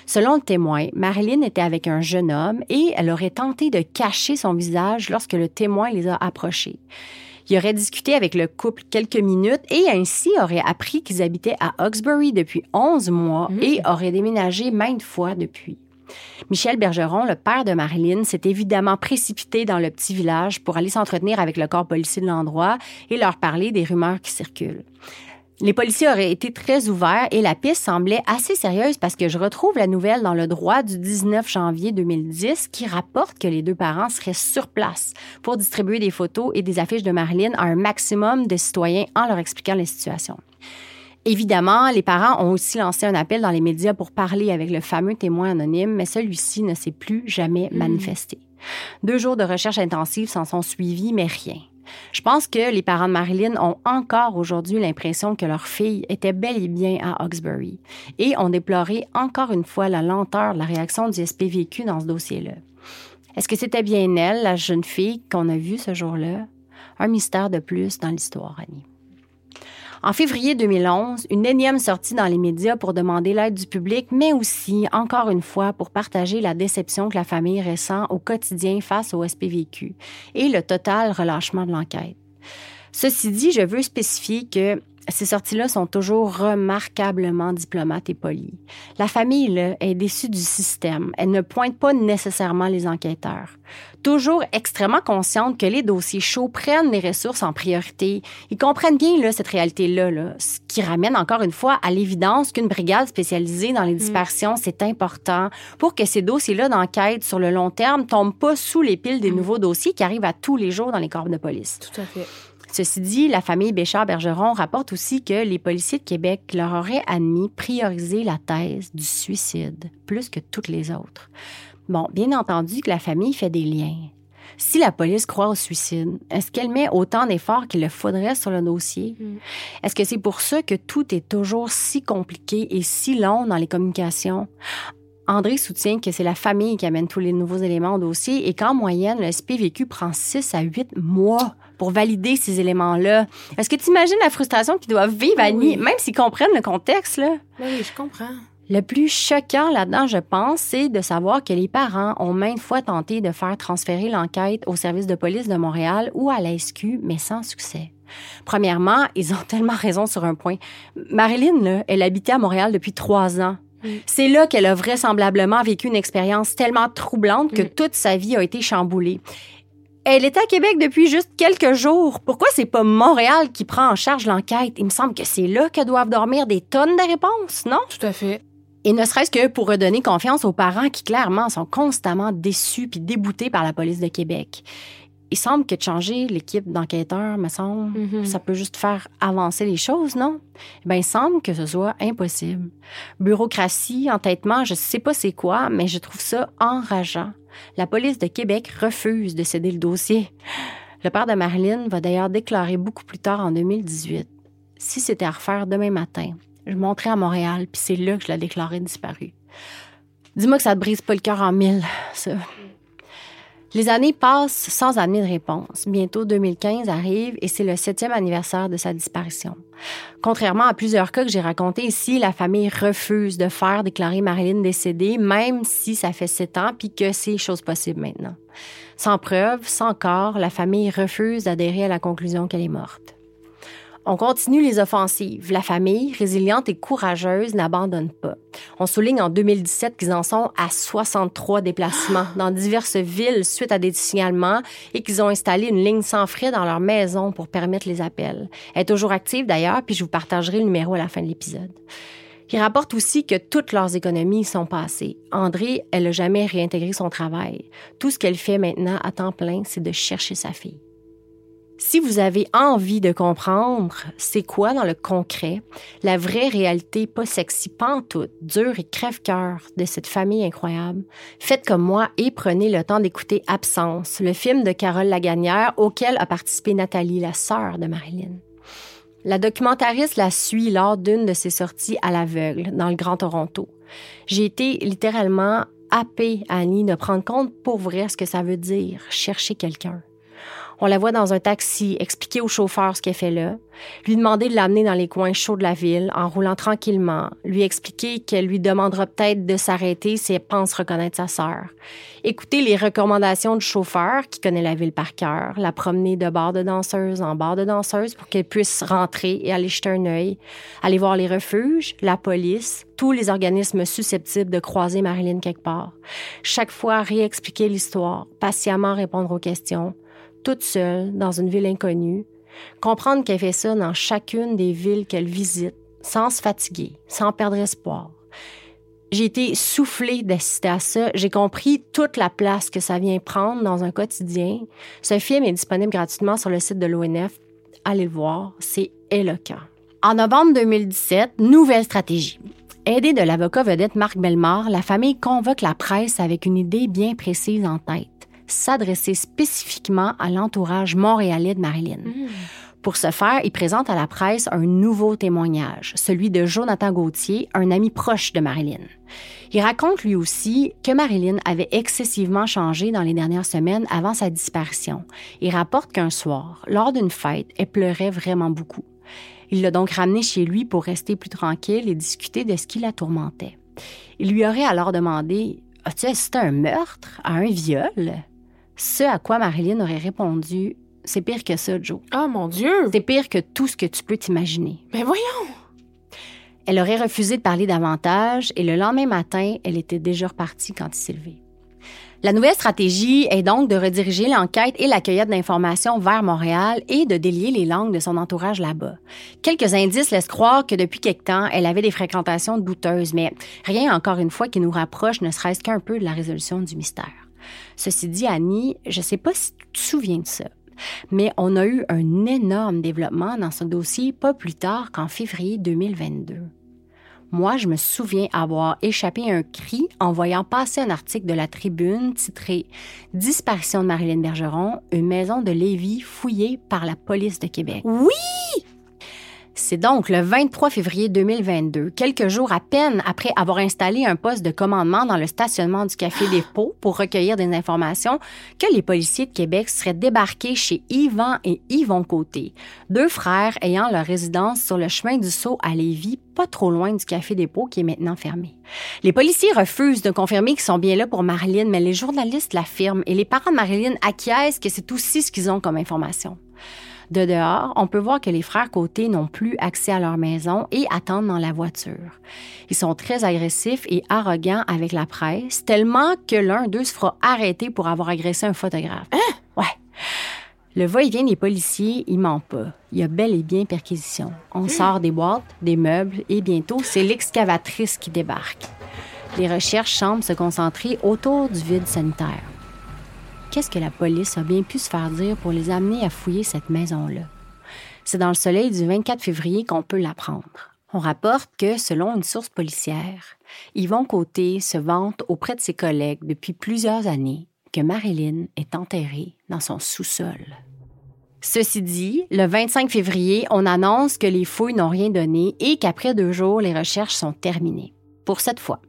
A: Selon le témoin, Marilyn était avec un jeune homme et elle aurait tenté de cacher son visage lorsque le témoin les a approchés. Il aurait discuté avec le couple quelques minutes et ainsi aurait appris qu'ils habitaient à Hawkesbury depuis 11 mois et auraient déménagé maintes fois depuis. Michel Bergeron, le père de Marilyn, s'est évidemment précipité dans le petit village pour aller s'entretenir avec le corps policier de l'endroit et leur parler des rumeurs qui circulent. Les policiers auraient été très ouverts et la piste semblait assez sérieuse parce que je retrouve la nouvelle dans le droit du 19 janvier 2010 qui rapporte que les deux parents seraient sur place pour distribuer des photos et des affiches de Marilyn à un maximum de citoyens en leur expliquant la situation. Évidemment, les parents ont aussi lancé un appel dans les médias pour parler avec le fameux témoin anonyme, mais celui-ci ne s'est plus jamais manifesté. Deux jours de recherche intensive s'en sont suivis, mais rien. Je pense que les parents de Marilyn ont encore aujourd'hui l'impression que leur fille était bel et bien à Hawkesbury et ont déploré encore une fois la lenteur de la réaction du SPVQ dans ce dossier-là. Est-ce que c'était bien elle, la jeune fille qu'on a vue ce jour-là? Un mystère de plus dans l'histoire, Annie. En février 2011, une énième sortie dans les médias pour demander l'aide du public, mais aussi, encore une fois, pour partager la déception que la famille ressent au quotidien face au SPVQ et le total relâchement de l'enquête. Ceci dit, je veux spécifier que ces sorties-là sont toujours remarquablement diplomates et polies. La famille là, est déçue du système. Elle ne pointe pas nécessairement les enquêteurs. Toujours extrêmement consciente que les dossiers chauds prennent les ressources en priorité. Ils comprennent bien là, cette réalité-là, là, ce qui ramène encore une fois à l'évidence qu'une brigade spécialisée dans les dispersions, c'est important pour que ces dossiers-là d'enquête sur le long terme tombent pas sous les piles des nouveaux dossiers qui arrivent à tous les jours dans les corps de police.
B: Tout à fait.
A: Ceci dit, la famille Béchard-Bergeron rapporte aussi que les policiers de Québec leur auraient admis prioriser la thèse du suicide plus que toutes les autres. Bon, bien entendu que la famille fait des liens. Si la police croit au suicide, est-ce qu'elle met autant d'efforts qu'il le faudrait sur le dossier? Est-ce que c'est pour ça que tout est toujours si compliqué et si long dans les communications? André soutient que c'est la famille qui amène tous les nouveaux éléments au dossier et qu'en moyenne, le SPVQ prend 6 à 8 mois pour valider ces éléments-là. Est-ce que tu imagines la frustration qu'ils doivent vivre, Annie, même s'ils comprennent le contexte, là?
B: Oui, je comprends.
A: Le plus choquant là-dedans, je pense, c'est de savoir que les parents ont maintes fois tenté de faire transférer l'enquête au service de police de Montréal ou à la SQ, mais sans succès. Premièrement, ils ont tellement raison sur un point. Marilyn, là, elle habitait à Montréal depuis trois ans. C'est là qu'elle a vraisemblablement vécu une expérience tellement troublante que toute sa vie a été chamboulée. Elle est à Québec depuis juste quelques jours. Pourquoi c'est pas Montréal qui prend en charge l'enquête? Il me semble que c'est là que doivent dormir des tonnes de réponses, non?
B: Tout à fait.
A: Et ne serait-ce que pour redonner confiance aux parents qui clairement sont constamment déçus puis déboutés par la police de Québec. Il semble que de changer l'équipe d'enquêteurs, me semble,
B: Mhm.
A: ça peut juste faire avancer les choses, non? Ben, il semble que ce soit impossible. Bureaucratie, entêtement, je sais pas c'est quoi, mais je trouve ça enrageant. La police de Québec refuse de céder le dossier. Le père de Marilyn va d'ailleurs déclarer beaucoup plus tard en 2018 si c'était à refaire demain matin, je monterai à Montréal, puis c'est là que je la déclarais disparue. Dis-moi que ça te brise pas le cœur en mille, ça. Les années passent sans amener de réponse. Bientôt 2015 arrive et c'est le septième anniversaire de sa disparition. Contrairement à plusieurs cas que j'ai racontés ici, la famille refuse de faire déclarer Marilyn décédée, même si ça fait sept ans puis que c'est chose possible maintenant. Sans preuve, sans corps, la famille refuse d'adhérer à la conclusion qu'elle est morte. On continue les offensives. La famille, résiliente et courageuse, n'abandonne pas. On souligne en 2017 qu'ils en sont à 63 déplacements dans diverses villes suite à des signalements et qu'ils ont installé une ligne sans frais dans leur maison pour permettre les appels. Elle est toujours active d'ailleurs, puis je vous partagerai le numéro à la fin de l'épisode. Ils rapportent aussi que toutes leurs économies sont passées. André, elle n'a jamais réintégré son travail. Tout ce qu'elle fait maintenant à temps plein, c'est de chercher sa fille. Si vous avez envie de comprendre c'est quoi dans le concret, la vraie réalité pas sexy, tout, dure et crève-cœur de cette famille incroyable, faites comme moi et prenez le temps d'écouter Absence, le film de Carole Lagagnère auquel a participé Nathalie, la sœur de Marilyn. La documentariste la suit lors d'une de ses sorties à l'aveugle dans le Grand Toronto. J'ai été littéralement happée, Annie, de prendre compte pour vrai ce que ça veut dire, chercher quelqu'un. On la voit dans un taxi expliquer au chauffeur ce qu'elle fait là, lui demander de l'amener dans les coins chauds de la ville en roulant tranquillement, lui expliquer qu'elle lui demandera peut-être de s'arrêter si elle pense reconnaître sa sœur. Écouter les recommandations du chauffeur qui connaît la ville par cœur, la promener de bar de danseuse en bar de danseuse pour qu'elle puisse rentrer et aller jeter un œil, aller voir les refuges, la police, tous les organismes susceptibles de croiser Marilyn quelque part. Chaque fois réexpliquer l'histoire, patiemment répondre aux questions, toute seule dans une ville inconnue, comprendre qu'elle fait ça dans chacune des villes qu'elle visite, sans se fatiguer, sans perdre espoir. J'ai été soufflée d'assister à ça. J'ai compris toute la place que ça vient prendre dans un quotidien. Ce film est disponible gratuitement sur le site de l'ONF. Allez le voir, c'est éloquent. En novembre 2017, nouvelle stratégie. Aidée de l'avocat vedette Marc Bellemare, la famille convoque la presse avec une idée bien précise en tête s'adresser spécifiquement à l'entourage montréalais de Marilyn. Hmm. Pour ce faire, il présente à la presse un nouveau témoignage, celui de Jonathan Gauthier, un ami proche de Marilyn. Il raconte lui aussi que Marilyn avait excessivement changé dans les dernières semaines avant sa disparition. Il rapporte qu'un soir, lors d'une fête, elle pleurait vraiment beaucoup. Il l'a donc ramenée chez lui pour rester plus tranquille et discuter de ce qui la tourmentait. Il lui aurait alors demandé As-tu assisté à un meurtre, à un viol ce à quoi Marilyn aurait répondu C'est pire que ça, Joe.
B: Oh mon Dieu
A: C'est pire que tout ce que tu peux t'imaginer.
B: Mais voyons
A: Elle aurait refusé de parler davantage et le lendemain matin, elle était déjà repartie quand il s'est levé. La nouvelle stratégie est donc de rediriger l'enquête et la cueillette d'informations vers Montréal et de délier les langues de son entourage là-bas. Quelques indices laissent croire que depuis quelque temps, elle avait des fréquentations douteuses, mais rien encore une fois qui nous rapproche ne serait-ce qu'un peu de la résolution du mystère. Ceci dit, Annie, je ne sais pas si tu te souviens de ça, mais on a eu un énorme développement dans ce dossier pas plus tard qu'en février 2022. Moi, je me souviens avoir échappé un cri en voyant passer un article de la Tribune titré Disparition de Marilyn Bergeron, une maison de Lévis fouillée par la police de Québec.
B: Oui!
A: C'est donc le 23 février 2022, quelques jours à peine après avoir installé un poste de commandement dans le stationnement du Café des Pots pour recueillir des informations, que les policiers de Québec seraient débarqués chez Yvan et Yvon Côté, deux frères ayant leur résidence sur le chemin du Sceau à Lévis, pas trop loin du Café des Pots qui est maintenant fermé. Les policiers refusent de confirmer qu'ils sont bien là pour Marilyn, mais les journalistes l'affirment et les parents de Marilyn acquiescent que c'est aussi ce qu'ils ont comme information. De dehors, on peut voir que les frères Côté n'ont plus accès à leur maison et attendent dans la voiture. Ils sont très agressifs et arrogants avec la presse, tellement que l'un d'eux se fera arrêter pour avoir agressé un photographe.
B: Hein?
A: Ouais. Le va-et-vient des policiers, il ment pas. Il y a bel et bien perquisition. On sort des boîtes, des meubles et bientôt, c'est l'excavatrice qui débarque. Les recherches semblent se concentrer autour du vide sanitaire qu'est-ce que la police a bien pu se faire dire pour les amener à fouiller cette maison-là? C'est dans le soleil du 24 février qu'on peut l'apprendre. On rapporte que, selon une source policière, Yvon Côté se vante auprès de ses collègues depuis plusieurs années que Marilyn est enterrée dans son sous-sol. Ceci dit, le 25 février, on annonce que les fouilles n'ont rien donné et qu'après deux jours, les recherches sont terminées. Pour cette fois.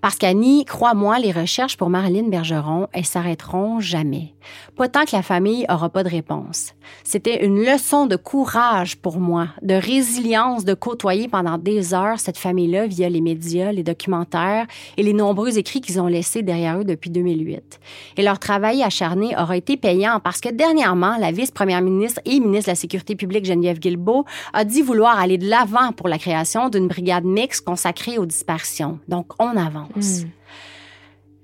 A: Parce qu'Annie, crois-moi, les recherches pour Marilyn Bergeron, elles s'arrêteront jamais. Pas tant que la famille aura pas de réponse. C'était une leçon de courage pour moi, de résilience de côtoyer pendant des heures cette famille-là via les médias, les documentaires et les nombreux écrits qu'ils ont laissés derrière eux depuis 2008. Et leur travail acharné aura été payant parce que dernièrement, la vice-première ministre et ministre de la Sécurité publique Geneviève Guilbeault a dit vouloir aller de l'avant pour la création d'une brigade mixte consacrée aux dispersions. Donc, on avance.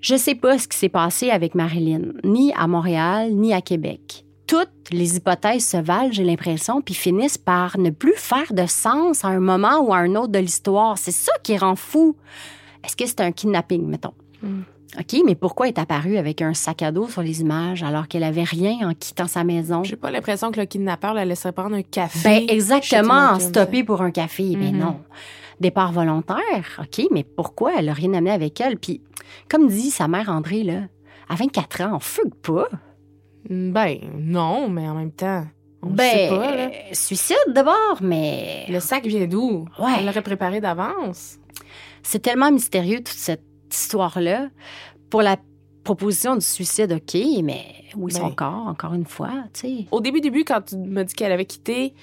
A: Je sais pas ce qui s'est passé avec Marilyn, ni à Montréal, ni à Québec. Toutes les hypothèses se valent, j'ai l'impression, puis finissent par ne plus faire de sens à un moment ou à un autre de l'histoire. C'est ça qui rend fou. Est-ce que c'est un kidnapping, mettons? OK, mais pourquoi est apparue avec un sac à dos sur les images alors qu'elle avait rien en quittant sa maison?
B: J'ai pas l'impression que le kidnappeur la laisserait prendre un café.
A: Ben exactement, stopper pour un café. Mais
B: Mhm.
A: non. Départ volontaire, OK, mais pourquoi elle a rien amené avec elle? Puis, comme dit sa mère André, là, à 24 ans, on fugue pas.
B: Ben, non, mais en même temps, on
A: ben,
B: sait pas, là.
A: euh, suicide d'abord, mais
B: Le sac vient d'où?
A: Ouais.
B: Elle l'aurait préparé d'avance.
A: c'est tellement mystérieux toute cette histoire-là. Pour la proposition du suicide, OK, mais où est son
B: Ben.
A: corps, encore une fois, tu sais?
B: Au début, début, quand tu m'as dit qu'elle avait quitté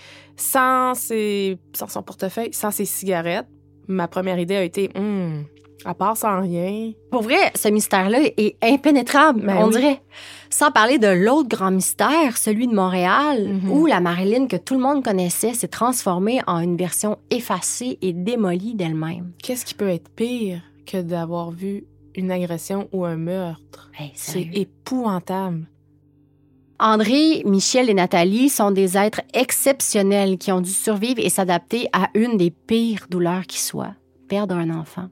B: sans, ses, sans son portefeuille, sans ses cigarettes, ma première idée a été, hum, à part sans rien.
A: Pour vrai, ce mystère-là est impénétrable,
B: Ben
A: on
B: oui.
A: dirait. Sans parler de l'autre grand mystère, celui de Montréal,
B: Mhm.
A: où la Marilyn que tout le monde connaissait s'est transformée en une version effacée et démolie d'elle-même.
B: Qu'est-ce qui peut être pire que d'avoir vu une agression ou un meurtre?
A: Hey,
B: C'est épouvantable.
A: André, Michel et Nathalie sont des êtres exceptionnels qui ont dû survivre et s'adapter à une des pires douleurs qui soit, perdre un enfant.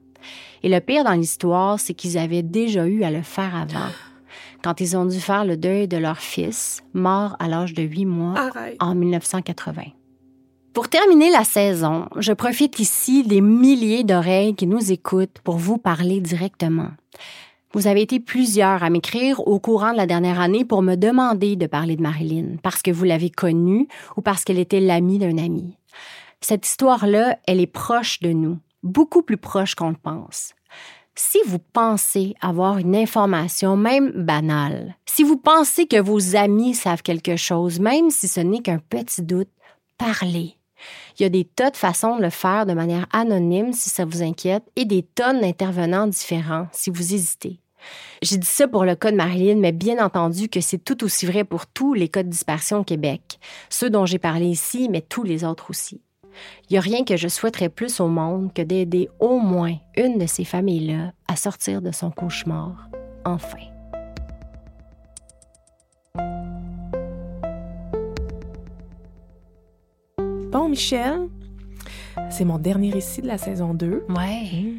A: Et le pire dans l'histoire, c'est qu'ils avaient déjà eu à le faire avant. Quand ils ont dû faire le deuil de leur fils, mort à l'âge de huit mois
B: Arrête.
A: en 1980. Pour terminer la saison, je profite ici des milliers d'oreilles qui nous écoutent pour vous parler directement. Vous avez été plusieurs à m'écrire au courant de la dernière année pour me demander de parler de Marilyn, parce que vous l'avez connue ou parce qu'elle était l'amie d'un ami. Cette histoire-là, elle est proche de nous, beaucoup plus proche qu'on le pense. Si vous pensez avoir une information, même banale, si vous pensez que vos amis savent quelque chose, même si ce n'est qu'un petit doute, parlez. Il y a des tas de façons de le faire de manière anonyme si ça vous inquiète et des tonnes d'intervenants différents si vous hésitez. J'ai dit ça pour le cas de Marilyn, mais bien entendu que c'est tout aussi vrai pour tous les cas de dispersion au Québec, ceux dont j'ai parlé ici, mais tous les autres aussi. Il n'y a rien que je souhaiterais plus au monde que d'aider au moins une de ces familles-là à sortir de son cauchemar, enfin.
B: Bon, Michel, c'est mon dernier récit de la saison 2.
A: Ouais.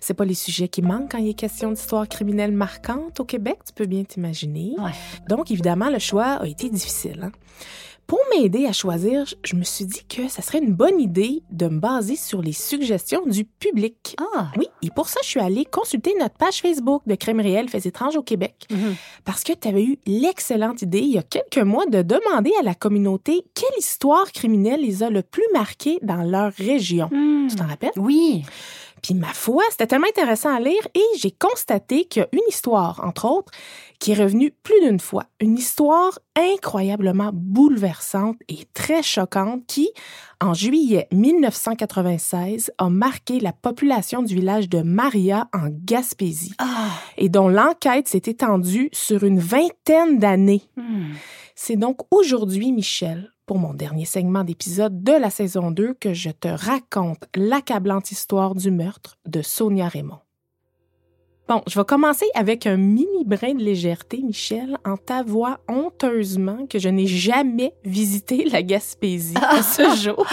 B: C'est pas les sujets qui manquent quand il est question d'histoires criminelles marquantes au Québec, tu peux bien t'imaginer.
A: Ouais.
B: Donc, évidemment, le choix a été difficile. hein. Pour m'aider à choisir, je- me suis dit que ça serait une bonne idée de me baser sur les suggestions du public.
A: Ah.
B: Oui, et pour ça, je suis allée consulter notre page Facebook de Crème réelle Faits étranges au Québec.
A: Mhm.
B: Parce que tu avais eu l'excellente idée, il y a quelques mois, de demander à la communauté quelle histoire criminelle les a le plus marqués dans leur région.
A: Hmm.
B: Tu t'en rappelles?
A: Oui.
B: Puis ma foi, c'était tellement intéressant à lire et j'ai constaté qu'il y a une histoire, entre autres, qui est revenue plus d'une fois. Une histoire incroyablement bouleversante et très choquante qui, en juillet 1996, a marqué la population du village de Maria en Gaspésie
A: Ah.
B: et dont l'enquête s'est étendue sur une vingtaine d'années.
A: Hmm.
B: C'est donc aujourd'hui, Michel, pour mon dernier segment d'épisode de la saison 2, que je te raconte l'accablante histoire du meurtre de Sonia Raymond. Bon, je vais commencer avec un mini brin de légèreté, Michel, en t'avouant honteusement que je n'ai jamais visité la Gaspésie à ce jour.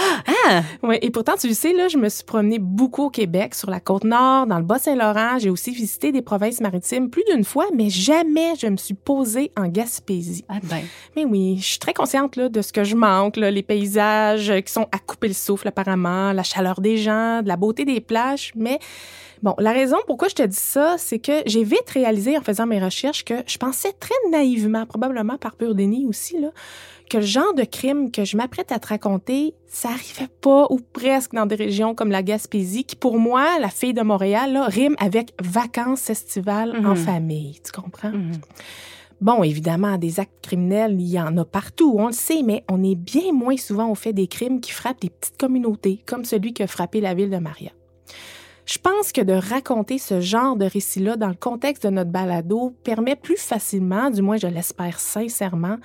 A: Ah.
B: Ouais, et pourtant, tu le sais, là, je me suis promenée beaucoup au Québec, sur la côte nord, dans le Bas-Saint-Laurent. J'ai aussi visité des provinces maritimes plus d'une fois, mais jamais je me suis posée en Gaspésie.
A: Ah ben.
B: Mais oui, je suis très consciente là, de ce que je manque, là, les paysages qui sont à couper le souffle apparemment, la chaleur des gens, de la beauté des plages, mais Bon, la raison pourquoi je te dis ça, c'est que j'ai vite réalisé en faisant mes recherches que je pensais très naïvement, probablement par pur déni aussi, là, que le genre de crime que je m'apprête à te raconter, ça arrivait pas ou presque dans des régions comme la Gaspésie, qui pour moi, la fille de Montréal, là, rime avec vacances estivales en famille. Tu comprends? Bon, évidemment, des actes criminels, il y en a partout, on le sait, mais on est bien moins souvent au fait des crimes qui frappent des petites communautés, comme celui qui a frappé la ville de Maria. Je pense que de raconter ce genre de récit-là dans le contexte de notre balado permet plus facilement, du moins je l'espère sincèrement,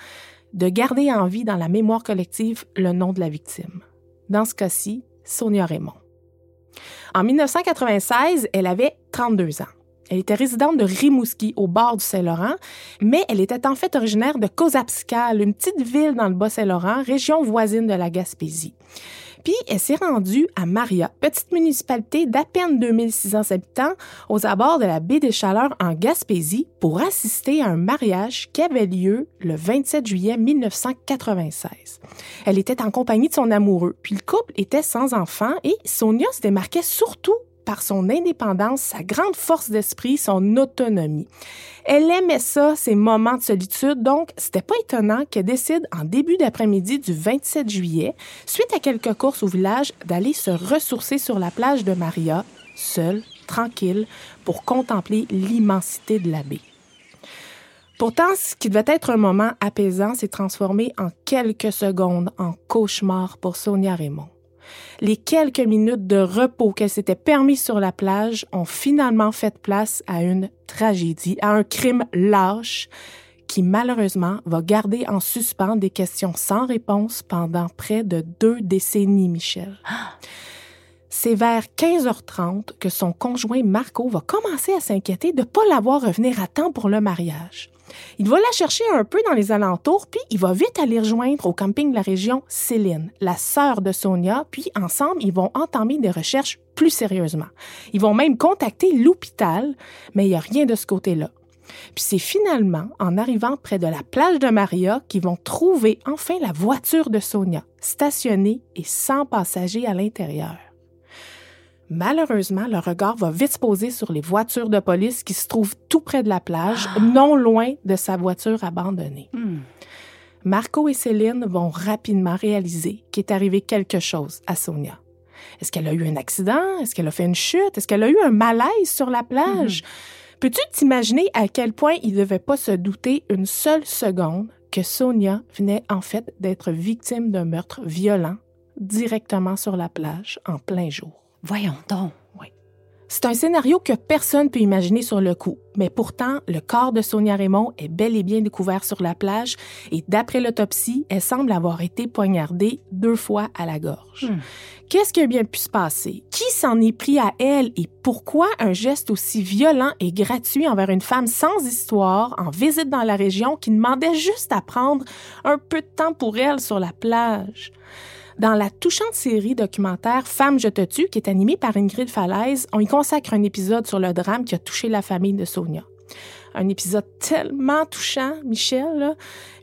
B: de garder en vie dans la mémoire collective le nom de la victime. Dans ce cas-ci, Sonia Raymond. En 1996, elle avait 32 ans. Elle était résidente de Rimouski, au bord du Saint-Laurent, mais elle était en fait originaire de Cozapscal, une petite ville dans le Bas-Saint-Laurent, région voisine de la Gaspésie. Puis elle s'est rendue à Maria, petite municipalité d'à peine 2600 habitants aux abords de la baie des Chaleurs en Gaspésie pour assister à un mariage qui avait lieu le 27 juillet 1996. Elle était en compagnie de son amoureux, puis le couple était sans enfant et Sonia se démarquait surtout par son indépendance, sa grande force d'esprit, son autonomie. Elle aimait ça, ces moments de solitude, donc c'était pas étonnant qu'elle décide en début d'après-midi du 27 juillet, suite à quelques courses au village, d'aller se ressourcer sur la plage de Maria, seule, tranquille, pour contempler l'immensité de la baie. Pourtant, ce qui devait être un moment apaisant s'est transformé en quelques secondes en cauchemar pour Sonia Raymond. Les quelques minutes de repos qu'elle s'était permis sur la plage ont finalement fait place à une tragédie, à un crime lâche qui malheureusement va garder en suspens des questions sans réponse pendant près de deux décennies, Michel. C'est vers 15h30 que son conjoint Marco va commencer à s'inquiéter de ne pas la voir revenir à temps pour le mariage. Il va la chercher un peu dans les alentours, puis il va vite aller rejoindre au camping de la région Céline, la sœur de Sonia, puis ensemble, ils vont entamer des recherches plus sérieusement. Ils vont même contacter l'hôpital, mais il n'y a rien de ce côté-là. Puis c'est finalement en arrivant près de la plage de Maria qu'ils vont trouver enfin la voiture de Sonia, stationnée et sans passagers à l'intérieur. Malheureusement, le regard va vite se poser sur les voitures de police qui se trouvent tout près de la plage, non loin de sa voiture abandonnée. Marco et Céline vont rapidement réaliser qu'il est arrivé quelque chose à Sonia. Est-ce qu'elle a eu un accident? Est-ce qu'elle a fait une chute? Est-ce qu'elle a eu un malaise sur la plage? Peux-tu t'imaginer à quel point il ne devait pas se douter une seule seconde que Sonia venait en fait d'être victime d'un meurtre violent directement sur la plage en plein jour?
A: Voyons donc.
B: Oui. C'est un scénario que personne peut imaginer sur le coup, mais pourtant, le corps de Sonia Raymond est bel et bien découvert sur la plage et d'après l'autopsie, elle semble avoir été poignardée deux fois à la gorge. Qu'est-ce qui a bien pu se passer? Qui s'en est pris à elle et pourquoi un geste aussi violent et gratuit envers une femme sans histoire en visite dans la région qui demandait juste à prendre un peu de temps pour elle sur la plage? Dans la touchante série documentaire Femme, je te tue, qui est animée par Ingrid Falaise, on y consacre un épisode sur le drame qui a touché la famille de Sonia. Un épisode tellement touchant, Michel. là.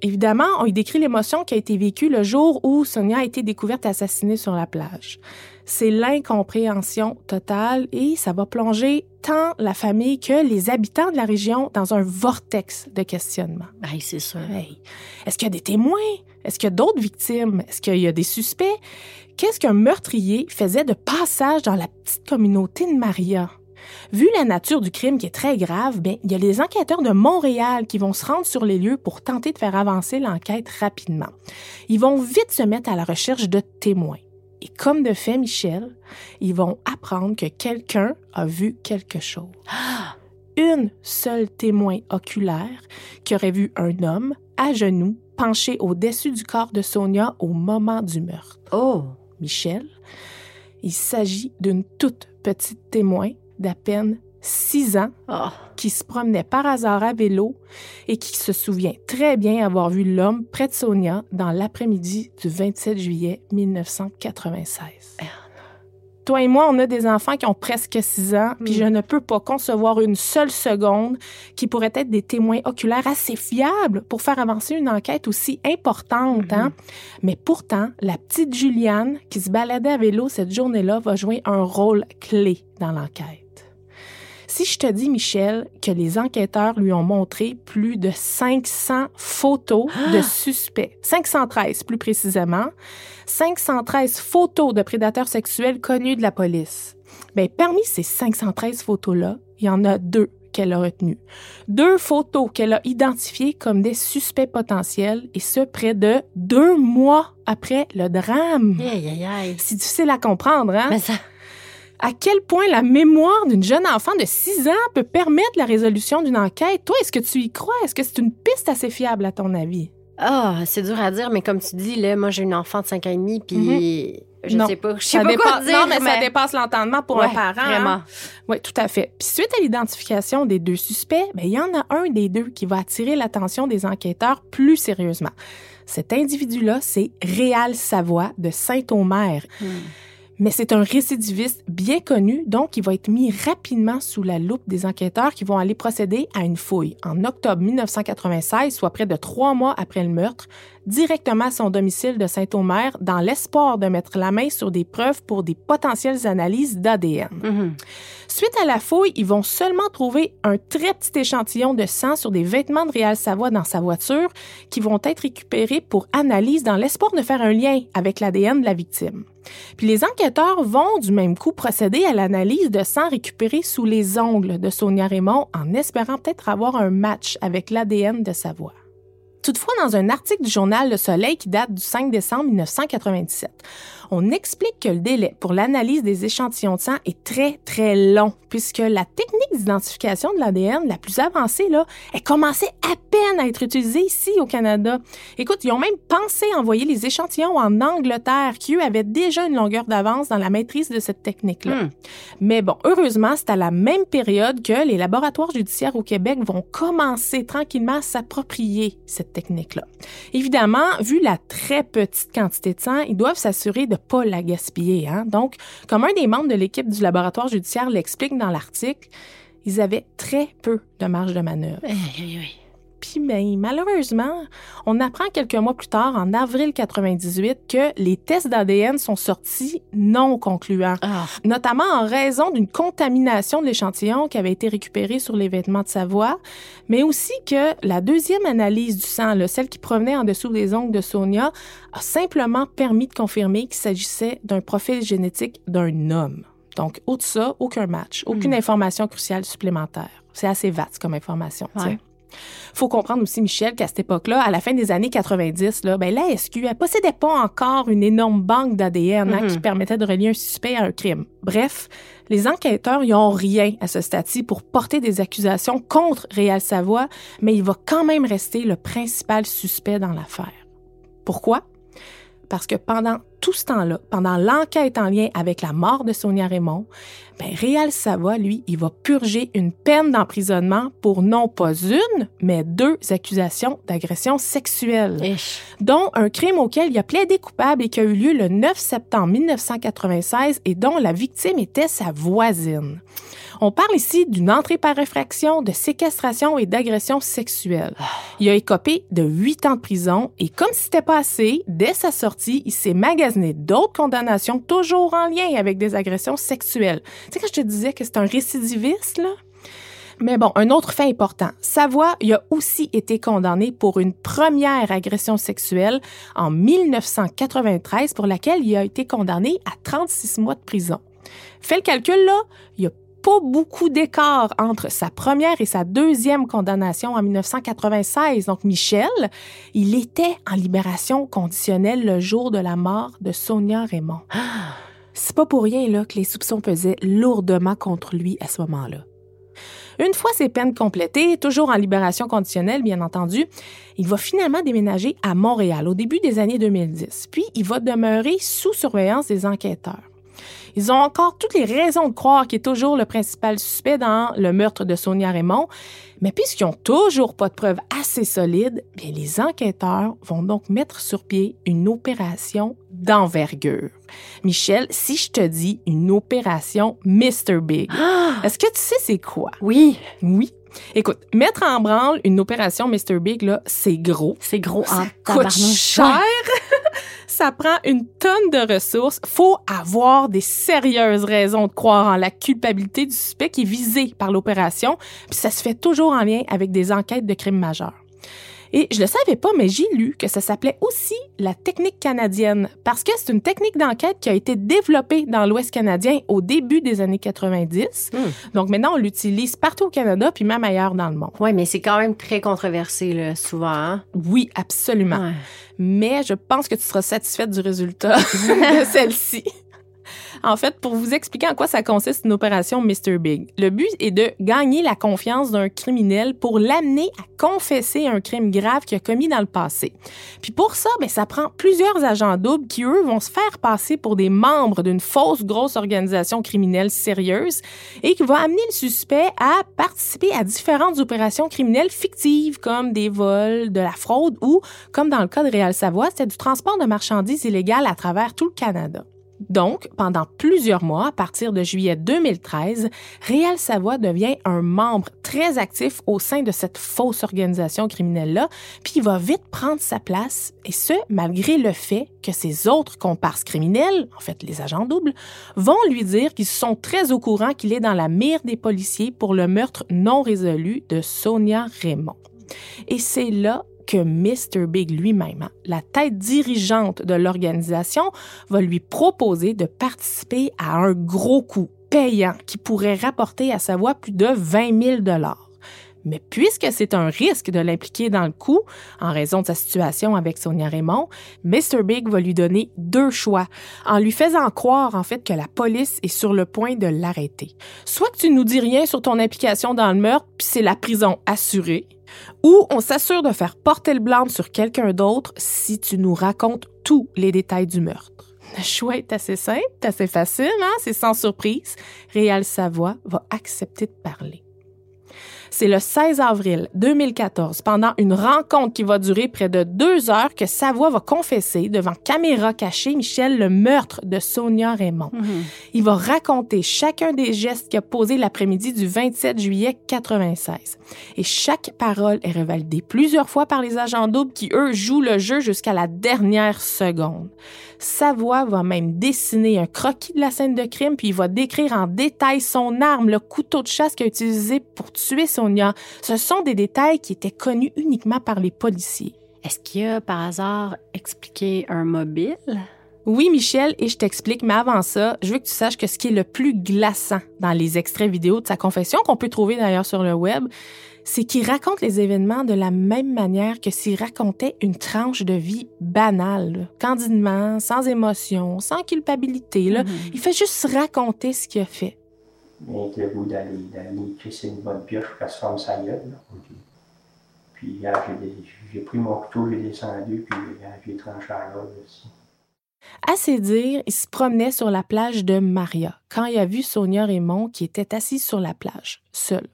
B: Évidemment, on y décrit l'émotion qui a été vécue le jour où Sonia a été découverte assassinée sur la plage. C'est l'incompréhension totale et ça va plonger tant la famille que les habitants de la région dans un vortex de questionnement.
A: Ben, c'est sûr.
B: Hey, Est-ce qu'il y a des témoins? Est-ce qu'il y a d'autres victimes? Est-ce qu'il y a des suspects? Qu'est-ce qu'un meurtrier faisait de passage dans la petite communauté de Maria? Vu la nature du crime qui est très grave, bien, il y a les enquêteurs de Montréal qui vont se rendre sur les lieux pour tenter de faire avancer l'enquête rapidement. Ils vont vite se mettre à la recherche de témoins. Et comme de fait, Michel, ils vont apprendre que quelqu'un a vu quelque chose. Une seule témoin oculaire qui aurait vu un homme à genoux penché au-dessus du corps de Sonia au moment du meurtre.
A: Oh!
B: Michel, il s'agit d'une toute petite témoin d'à peine six ans
A: Oh.
B: qui se promenait par hasard à vélo et qui se souvient très bien avoir vu l'homme près de Sonia dans l'après-midi du 27 juillet 1996. Toi et moi, on a des enfants qui ont presque six ans, puis je ne peux pas concevoir une seule seconde qui pourrait être des témoins oculaires assez fiables pour faire avancer une enquête aussi importante. hein. Mais pourtant, la petite Juliane qui se baladait à vélo cette journée-là va jouer un rôle clé dans l'enquête. Si je te dis, Michel, que les enquêteurs lui ont montré plus de 500 photos de suspects, 513 plus précisément, 513 photos de prédateurs sexuels connus de la police. Bien, parmi ces 513 photos-là, il y en a deux qu'elle a retenues. Deux photos qu'elle a identifiées comme des suspects potentiels, et ce, près de deux mois après le drame.
A: Aïe, aïe, aïe.
B: C'est difficile à comprendre, hein?
A: Mais ça,
B: À quel point la mémoire d'une jeune enfant de 6 ans peut permettre la résolution d'une enquête? Toi, est-ce que tu y crois? Est-ce que c'est une piste assez fiable, à ton avis?
A: ah, c'est dur à dire, mais comme tu dis, là, moi, j'ai une enfant de 5 ans et demi, puis je
B: Non.
A: sais pas, je sais
B: Ça
A: pas quoi dire,
B: non, mais, ça dépasse l'entendement pour un parent.
A: Vraiment.
B: Oui, tout à fait. Puis suite à l'identification des deux suspects, ben, il y en a un des deux qui va attirer l'attention des enquêteurs plus sérieusement. Cet individu-là, c'est Réal Savoie de Saint-Omer.
A: Hmm.
B: Mais c'est un récidiviste bien connu, donc il va être mis rapidement sous la loupe des enquêteurs qui vont aller procéder à une fouille en octobre 1996, soit près de trois mois après le meurtre, directement à son domicile de Saint-Omer, dans l'espoir de mettre la main sur des preuves pour des potentielles analyses d'ADN.
A: Mhm.
B: Suite à la fouille, ils vont seulement trouver un très petit échantillon de sang sur des vêtements de Réal Savoie dans sa voiture qui vont être récupérés pour analyse dans l'espoir de faire un lien avec l'ADN de la victime. Puis les enquêteurs vont du même coup procéder à l'analyse de sang récupéré sous les ongles de Sonia Raymond en espérant peut-être avoir un match avec l'ADN de sa voix. Toutefois, dans un article du journal Le Soleil qui date du 5 décembre 1997, on explique que le délai pour l'analyse des échantillons de sang est très, très long, puisque la technique d'identification de l'ADN la plus avancée, là, elle commençait à peine à être utilisée ici au Canada. Écoute, ils ont même pensé envoyer les échantillons en Angleterre, qui, eux, avaient déjà une longueur d'avance dans la maîtrise de cette technique-là.
A: Hmm.
B: Mais bon, heureusement, c'est à la même période que les laboratoires judiciaires au Québec vont commencer tranquillement à s'approprier cette technique-là. Évidemment, vu la très petite quantité de sang, ils doivent s'assurer de pas la gaspiller. Hein? Donc, comme un des membres de l'équipe du laboratoire judiciaire l'explique dans l'article, ils avaient très peu de marge de manœuvre. Puis, ben, malheureusement, on apprend quelques mois plus tard, en avril 98, que les tests d'ADN sont sortis non concluants
A: Ah.
B: notamment en raison d'une contamination de l'échantillon qui avait été récupéré sur les vêtements de sa voix, mais aussi que la deuxième analyse du sang, là, celle qui provenait en dessous des ongles de Sonia, a simplement permis de confirmer qu'il s'agissait d'un profil génétique d'un homme. Donc, au de ça, aucun match, aucune information cruciale supplémentaire. C'est assez vaste comme information.
A: Ouais.
B: Faut comprendre aussi, Michel, qu'à cette époque-là, à la fin des années 90, là, ben, la SQ, elle possédait pas encore une énorme banque d'ADN hein,
A: Mhm.
B: qui permettait de relier un suspect à un crime. Bref, les enquêteurs, ils ont rien à ce stade-ci pour porter des accusations contre Réal Savoie, mais il va quand même rester le principal suspect dans l'affaire. Pourquoi? Parce que pendant tout ce temps-là, pendant l'enquête en lien avec la mort de Sonia Raymond, ben, Réal Savoie, lui, il va purger une peine d'emprisonnement pour non pas une, mais deux accusations d'agression sexuelle dont un crime auquel il a plaidé coupable et qui a eu lieu le 9 septembre 1996 et dont la victime était sa voisine. On parle ici d'une entrée par effraction, de séquestration et d'agression sexuelle. Il a écopé de huit ans de prison et comme c'était pas assez, dès sa sortie, il s'est magasiné d'autres condamnations toujours en lien avec des agressions sexuelles. Tu sais quand je te disais que c'est un récidiviste, là? Mais bon, un autre fait important. Savoie, il a aussi été condamné pour une première agression sexuelle en 1993 pour laquelle il a été condamné à 36 mois de prison. Fais le calcul, là, pas beaucoup d'écart entre sa première et sa deuxième condamnation en 1996. Donc, Michel, il était en libération conditionnelle le jour de la mort de Sonia Raymond. C'est pas pour rien, là, que les soupçons pesaient lourdement contre lui à ce moment-là. Une fois ses peines complétées, toujours en libération conditionnelle, bien entendu, il va finalement déménager à Montréal au début des années 2010. Puis, il va demeurer sous surveillance des enquêteurs. Ils ont encore toutes les raisons de croire qu'il est toujours le principal suspect dans le meurtre de Sonia Raymond, mais puisqu'ils n'ont toujours pas de preuves assez solides, bien les enquêteurs vont donc mettre sur pied une opération d'envergure. Michel, si je te dis une opération Mr. Big, est-ce que tu sais c'est quoi?
A: Oui,
B: Oui. Écoute, mettre en branle une opération Mr. Big, là, c'est gros.
A: c'est gros en
B: coûte cher. Ça prend une tonne de ressources. Faut avoir des sérieuses raisons de croire en la culpabilité du suspect qui est visé par l'opération. Puis ça se fait toujours en lien avec des enquêtes de crimes majeurs. Et je le savais pas, mais j'ai lu que ça s'appelait aussi la technique canadienne parce que c'est une technique d'enquête qui a été développée dans l'Ouest canadien au début des années 90.
A: Hmm.
B: Donc maintenant, on l'utilise partout au Canada puis même ailleurs dans le monde.
A: Oui, mais c'est quand même très controversé, là, souvent. hein?
B: Oui, absolument.
A: Ouais.
B: Mais je pense que tu seras satisfaite du résultat de celle-ci. En fait, pour vous expliquer en quoi ça consiste une opération Mr. Big, le but est de gagner la confiance d'un criminel pour l'amener à confesser un crime grave qu'il a commis dans le passé. Puis pour ça, ben, ça prend plusieurs agents doubles qui, eux, vont se faire passer pour des membres d'une fausse grosse organisation criminelle sérieuse et qui va amener le suspect à participer à différentes opérations criminelles fictives comme des vols, de la fraude ou, comme dans le cas de Réal Savoie, c'était du transport de marchandises illégales à travers tout le Canada. Donc, pendant plusieurs mois, à partir de juillet 2013, Réal Savoie devient un membre très actif au sein de cette fausse organisation criminelle-là, puis il va vite prendre sa place, et ce, malgré le fait que ses autres comparses criminels, en fait les agents doubles, vont lui dire qu'ils sont très au courant qu'il est dans la mire des policiers pour le meurtre non résolu de Sonia Raymond. Et c'est là que Mr. Big lui-même, hein, la tête dirigeante de l'organisation, va lui proposer de participer à un gros coup payant qui pourrait rapporter à sa voix plus de 20 000 dollars. Mais puisque c'est un risque de l'impliquer dans le coup, en raison de sa situation avec Sonia Raymond, Mr. Big va lui donner deux choix, en lui faisant croire en fait que la police est sur le point de l'arrêter. Soit que tu nous dis rien sur ton implication dans le meurtre, puis c'est la prison assurée, ou on s'assure de faire porter le blâme sur quelqu'un d'autre si tu nous racontes tous les détails du meurtre. Le choix est assez simple, assez facile, hein? c'est sans surprise. Réal Savoie va accepter de parler. C'est le 16 avril 2014, pendant une rencontre qui va durer près de deux heures, que Savoie va confesser devant caméra cachée, Michel, le meurtre de Sonia Raymond. Il va raconter chacun des gestes qu'il a posés l'après-midi du 27 juillet 96. Et chaque parole est revalidée plusieurs fois par les agents doubles qui, eux, jouent le jeu jusqu'à la dernière seconde. Savoie va même dessiner un croquis de la scène de crime, puis il va décrire en détail son arme, le couteau de chasse qu'il a utilisé pour tuer Sonia. Ce sont des détails qui étaient connus uniquement par les policiers.
A: Est-ce qu'il a, par hasard, expliqué un mobile?
B: Oui, Michel, et je t'explique, mais avant ça, je veux que tu saches que ce qui est le plus glaçant dans les extraits vidéo de sa confession, qu'on peut trouver d'ailleurs sur le web, c'est qu'il raconte les événements de la même manière que s'il racontait une tranche de vie banale, là, candidement, sans émotion, sans culpabilité. Là. Il fait juste raconter ce qu'il a fait.
C: Mais il le goût d'aller, d'aller crisser une bonne pioche pour qu'elle se forme sa gueule. là. Puis hier, j'ai, des- j'ai pris mon couteau, j'ai descendu, puis euh, j'ai tranché la gorge aussi.
B: À ses dires, il se promenait sur la plage de Maria quand il a vu Sonia Raymond qui était assise sur la plage, seule.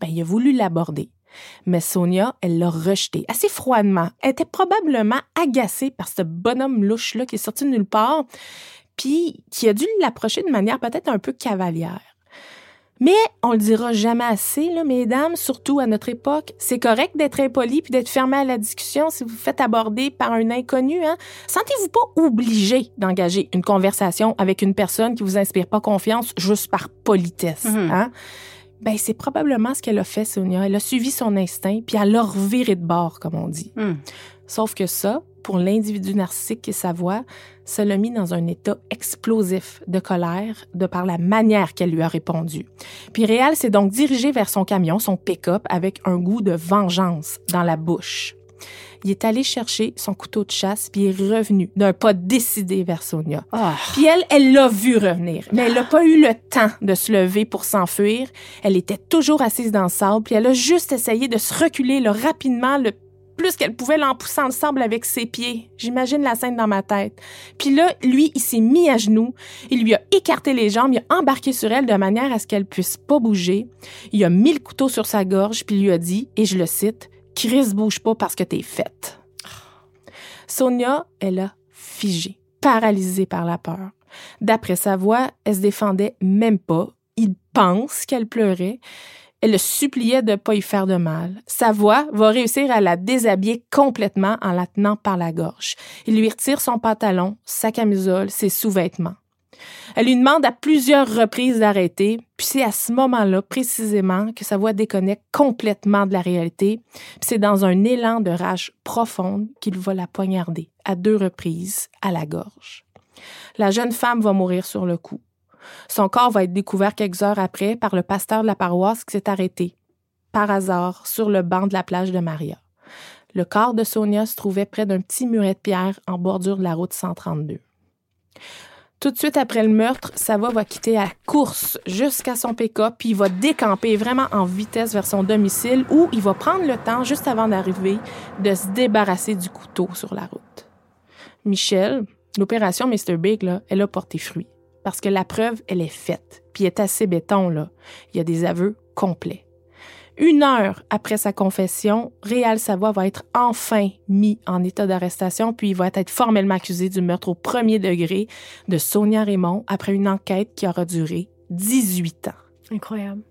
B: Ben, il a voulu l'aborder. Mais Sonia, elle l'a rejeté assez froidement. Elle était probablement agacée par ce bonhomme louche-là qui est sorti de nulle part, puis qui a dû l'approcher de manière peut-être un peu cavalière. Mais on le dira jamais assez, là, mesdames, surtout à notre époque. C'est correct d'être impoli puis d'être fermé à la discussion si vous vous faites aborder par un inconnu. Hein? Sentez-vous pas obligé d'engager une conversation avec une personne qui vous inspire pas confiance juste par politesse.
A: Mhm.
B: Hein? Ben, c'est probablement ce qu'elle a fait, Sonia. Elle a suivi son instinct puis elle l'a reviré de bord, comme on dit.
A: Hmm.
B: Sauf que ça, pour l'individu narcissique qui est sa voix, ça l'a mis dans un état explosif de colère de par la manière qu'elle lui a répondu. Puis Réal s'est donc dirigé vers son camion, son pick-up, avec un goût de vengeance dans la bouche. Il est allé chercher son couteau de chasse, puis est revenu d'un pas décidé vers Sonia.
A: Ah.
B: Puis elle, elle l'a vu revenir, mais elle n'a pas eu le temps de se lever pour s'enfuir. Elle était toujours assise dans le sable, puis elle a juste essayé de se reculer là, rapidement, le plus qu'elle pouvait l'en poussant le sable avec ses pieds. J'imagine la scène dans ma tête. Puis là, lui, il s'est mis à genoux, il lui a écarté les jambes, il a embarqué sur elle de manière à ce qu'elle puisse pas bouger. Il a mis le couteau sur sa gorge, puis lui a dit, et je le cite, Chris, bouge pas parce que t'es faite. Sonia, elle a figé, paralysée par la peur. D'après sa voix, elle se défendait même pas. Il pense qu'elle pleurait. Elle le suppliait de ne pas y faire de mal. Savoie va réussir à la déshabiller complètement en la tenant par la gorge. Il lui retire son pantalon, sa camisole, ses sous-vêtements. Elle lui demande à plusieurs reprises d'arrêter, puis c'est à ce moment-là précisément que sa voix déconnecte complètement de la réalité, puis c'est dans un élan de rage profonde qu'il va la poignarder à deux reprises à la gorge. La jeune femme va mourir sur le coup. Son corps va être découvert quelques heures après par le pasteur de la paroisse qui s'est arrêté, par hasard, sur le banc de la plage de Maria. Le corps de Sonia se trouvait près d'un petit muret de pierre en bordure de la route 132. Tout de suite après le meurtre, Sava va quitter à course jusqu'à son pick-up, puis il va décamper vraiment en vitesse vers son domicile où il va prendre le temps, juste avant d'arriver, de se débarrasser du couteau sur la route. Michel, l'opération Mr. Big, là, elle a porté fruit. Parce que la preuve, elle est faite, puis est assez béton, là. Il y a des aveux complets. Une heure après sa confession, Réal Savoie va être enfin mis en état d'arrestation, puis il va être formellement accusé du meurtre au premier degré de Sonia Raymond après une enquête qui aura duré 18 ans.
A: Incroyable.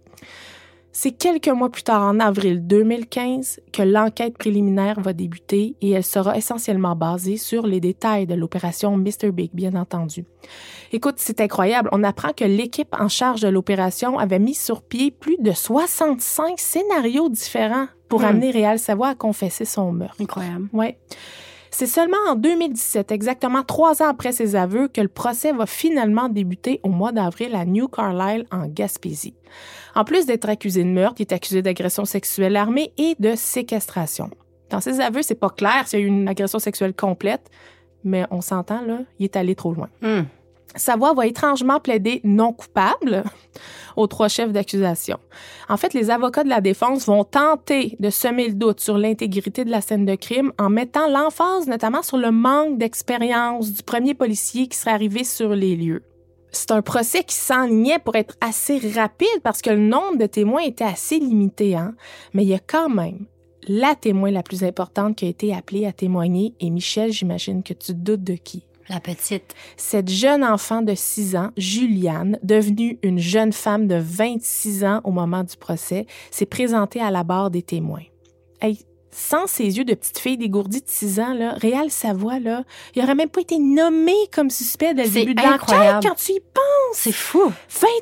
B: C'est quelques mois plus tard, en avril 2015, que l'enquête préliminaire va débuter et elle sera essentiellement basée sur les détails de l'opération Mr. Big, bien entendu. Écoute, c'est incroyable. On apprend que l'équipe en charge de l'opération avait mis sur pied plus de 65 scénarios différents pour
A: Hmm.
B: amener Réal Savoie à confesser son meurtre.
A: Incroyable.
B: Ouais. C'est seulement en 2017, exactement trois ans après ses aveux, que le procès va finalement débuter au mois d'avril à New Carlisle, en Gaspésie. En plus d'être accusé de meurtre, il est accusé d'agression sexuelle armée et de séquestration. Dans ses aveux, c'est pas clair s'il y a eu une agression sexuelle complète, mais on s'entend, là, il est allé trop loin.
A: Hmm.
B: Savoie va étrangement plaider non coupable aux trois chefs d'accusation. En fait, les avocats de la défense vont tenter de semer le doute sur l'intégrité de la scène de crime en mettant l'emphase notamment sur le manque d'expérience du premier policier qui serait arrivé sur les lieux. C'est un procès qui s'enlignait pour être assez rapide parce que le nombre de témoins était assez limité, hein? mais il y a quand même la témoin la plus importante qui a été appelée à témoigner et Michel, j'imagine que tu te doutes de qui?
A: La petite.
B: Cette jeune enfant de 6 ans, Juliane, devenue une jeune femme de 26 ans au moment du procès, s'est présentée à la barre des témoins. Hey, sans ses yeux de petite fille dégourdie de 6 ans, là, Réal Savoie, là, il aurait même pas été nommé comme suspect dès le début de l'enquête quand tu y penses.
A: C'est fou.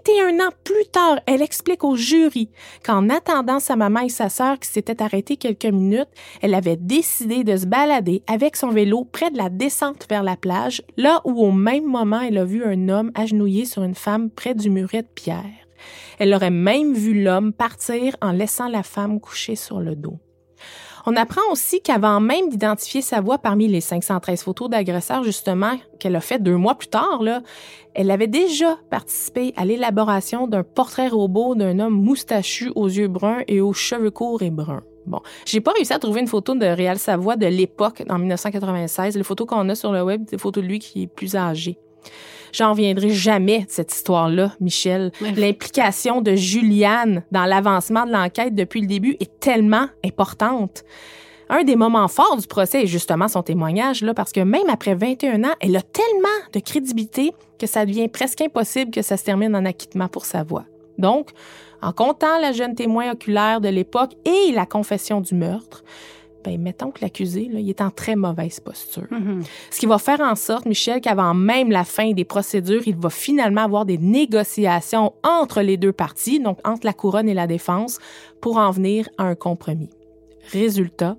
B: 21 ans plus tard, elle explique au jury qu'en attendant sa maman et sa sœur qui s'étaient arrêtées quelques minutes, elle avait décidé de se balader avec son vélo près de la descente vers la plage, là où au même moment elle a vu un homme agenouillé sur une femme près du muret de pierre. Elle aurait même vu l'homme partir en laissant la femme couchée sur le dos. On apprend aussi qu'avant même d'identifier sa voix parmi les 513 photos d'agresseurs, justement, qu'elle a fait deux mois plus tard, là, elle avait déjà participé à l'élaboration d'un portrait robot d'un homme moustachu aux yeux bruns et aux cheveux courts et bruns. Bon, j'ai pas réussi à trouver une photo de Réal Savoie de l'époque, en 1996. Les photos qu'on a sur le web, c'est des photos de lui qui est plus âgé. J'en reviendrai jamais de cette histoire-là, Michel.
A: Ouais.
B: L'implication de Juliane dans l'avancement de l'enquête depuis le début est tellement importante. Un des moments forts du procès est justement son témoignage, là, parce que même après 21 ans, elle a tellement de crédibilité que ça devient presque impossible que ça se termine en acquittement pour sa voix. Donc, en comptant la jeune témoin oculaire de l'époque et la confession du meurtre, ben, mettons que l'accusé, là, il est en très mauvaise posture.
A: Mhm.
B: Ce qui va faire en sorte, Michel, qu'avant même la fin des procédures, il va finalement avoir des négociations entre les deux parties, donc entre la couronne et la défense, pour en venir à un compromis. Résultat,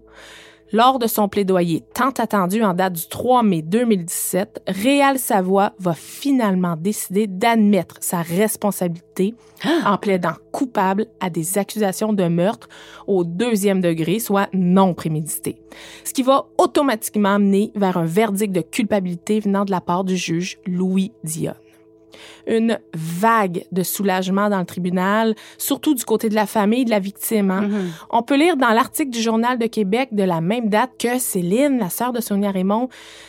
B: lors de son plaidoyer tant attendu en date du 3 mai 2017, Réal Savoie va finalement décider d'admettre sa responsabilité en plaidant coupable à des accusations de meurtre au deuxième degré, soit non prémédité. Ce qui va automatiquement amener vers un verdict de culpabilité venant de la part du juge Louis Dionne une vague de soulagement dans le tribunal, surtout du côté de la famille de la victime. hein.
A: Mhm.
B: On peut lire dans l'article du Journal de Québec de la même date que Céline, la sœur de Sonia Raymond,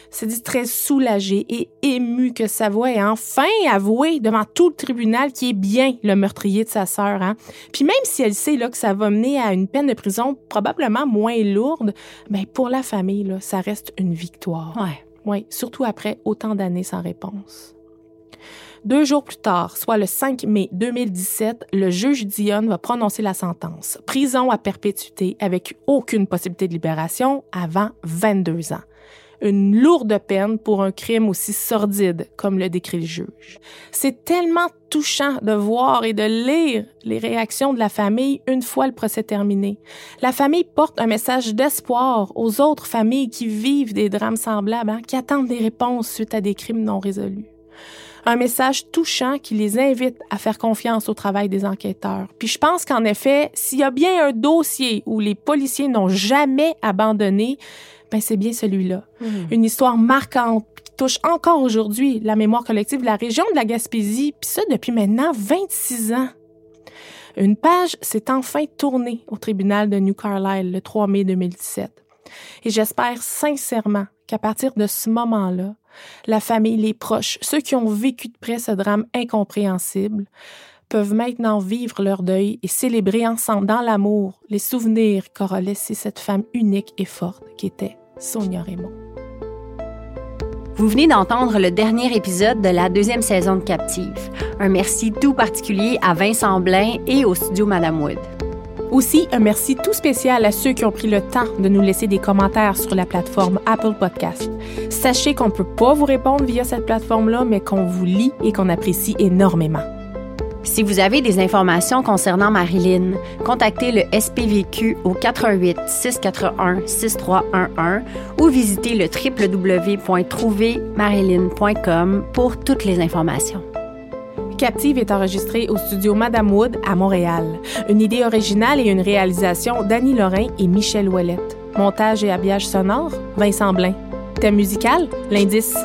B: s'est dit très soulagée et émue que sa voix ait enfin avoué devant tout le tribunal qui est bien le meurtrier de sa sœur. Hein. Puis même si elle sait là, que ça va mener à une peine de prison probablement moins lourde, ben pour la famille, là, ça reste une victoire.
A: Ouais.
B: Oui, surtout après autant d'années sans réponse. Deux jours plus tard, soit le 5 mai 2017, le juge Dionne va prononcer la sentence. Prison à perpétuité avec aucune possibilité de libération avant 22 ans une lourde peine pour un crime aussi sordide comme le décrit le juge. C'est tellement touchant de voir et de lire les réactions de la famille une fois le procès terminé. La famille porte un message d'espoir aux autres familles qui vivent des drames semblables, hein, qui attendent des réponses suite à des crimes non résolus un message touchant qui les invite à faire confiance au travail des enquêteurs. Puis je pense qu'en effet, s'il y a bien un dossier où les policiers n'ont jamais abandonné, ben c'est bien celui-là. Hmm. Une histoire marquante qui touche encore aujourd'hui la mémoire collective de la région de la Gaspésie, puis ça depuis maintenant 26 ans. Une page s'est enfin tournée au tribunal de New Carlisle le 3 mai 2017. Et j'espère sincèrement qu'à partir de ce moment-là, la famille, les proches, ceux qui ont vécu de près ce drame incompréhensible, peuvent maintenant vivre leur deuil et célébrer ensemble dans l'amour les souvenirs qu'aura laissé cette femme unique et forte qui était Sonia Raymond.
A: Vous venez d'entendre le dernier épisode de la deuxième saison de Captive. Un merci tout particulier à Vincent Blain et au studio Madame Wood.
B: Aussi, un merci tout spécial à ceux qui ont pris le temps de nous laisser des commentaires sur la plateforme Apple Podcast. Sachez qu'on ne peut pas vous répondre via cette plateforme-là, mais qu'on vous lit et qu'on apprécie énormément.
A: Si vous avez des informations concernant Marilyn, contactez le SPVQ au 88 641 6311 ou visitez le www.trouvermarilyn.com pour toutes les informations.
B: Captive est enregistré au studio Madame Wood à Montréal. Une idée originale et une réalisation d'Annie Lorrain et Michel Ouellette. Montage et habillage sonore, Vincent Blain. Thème musical, l'indice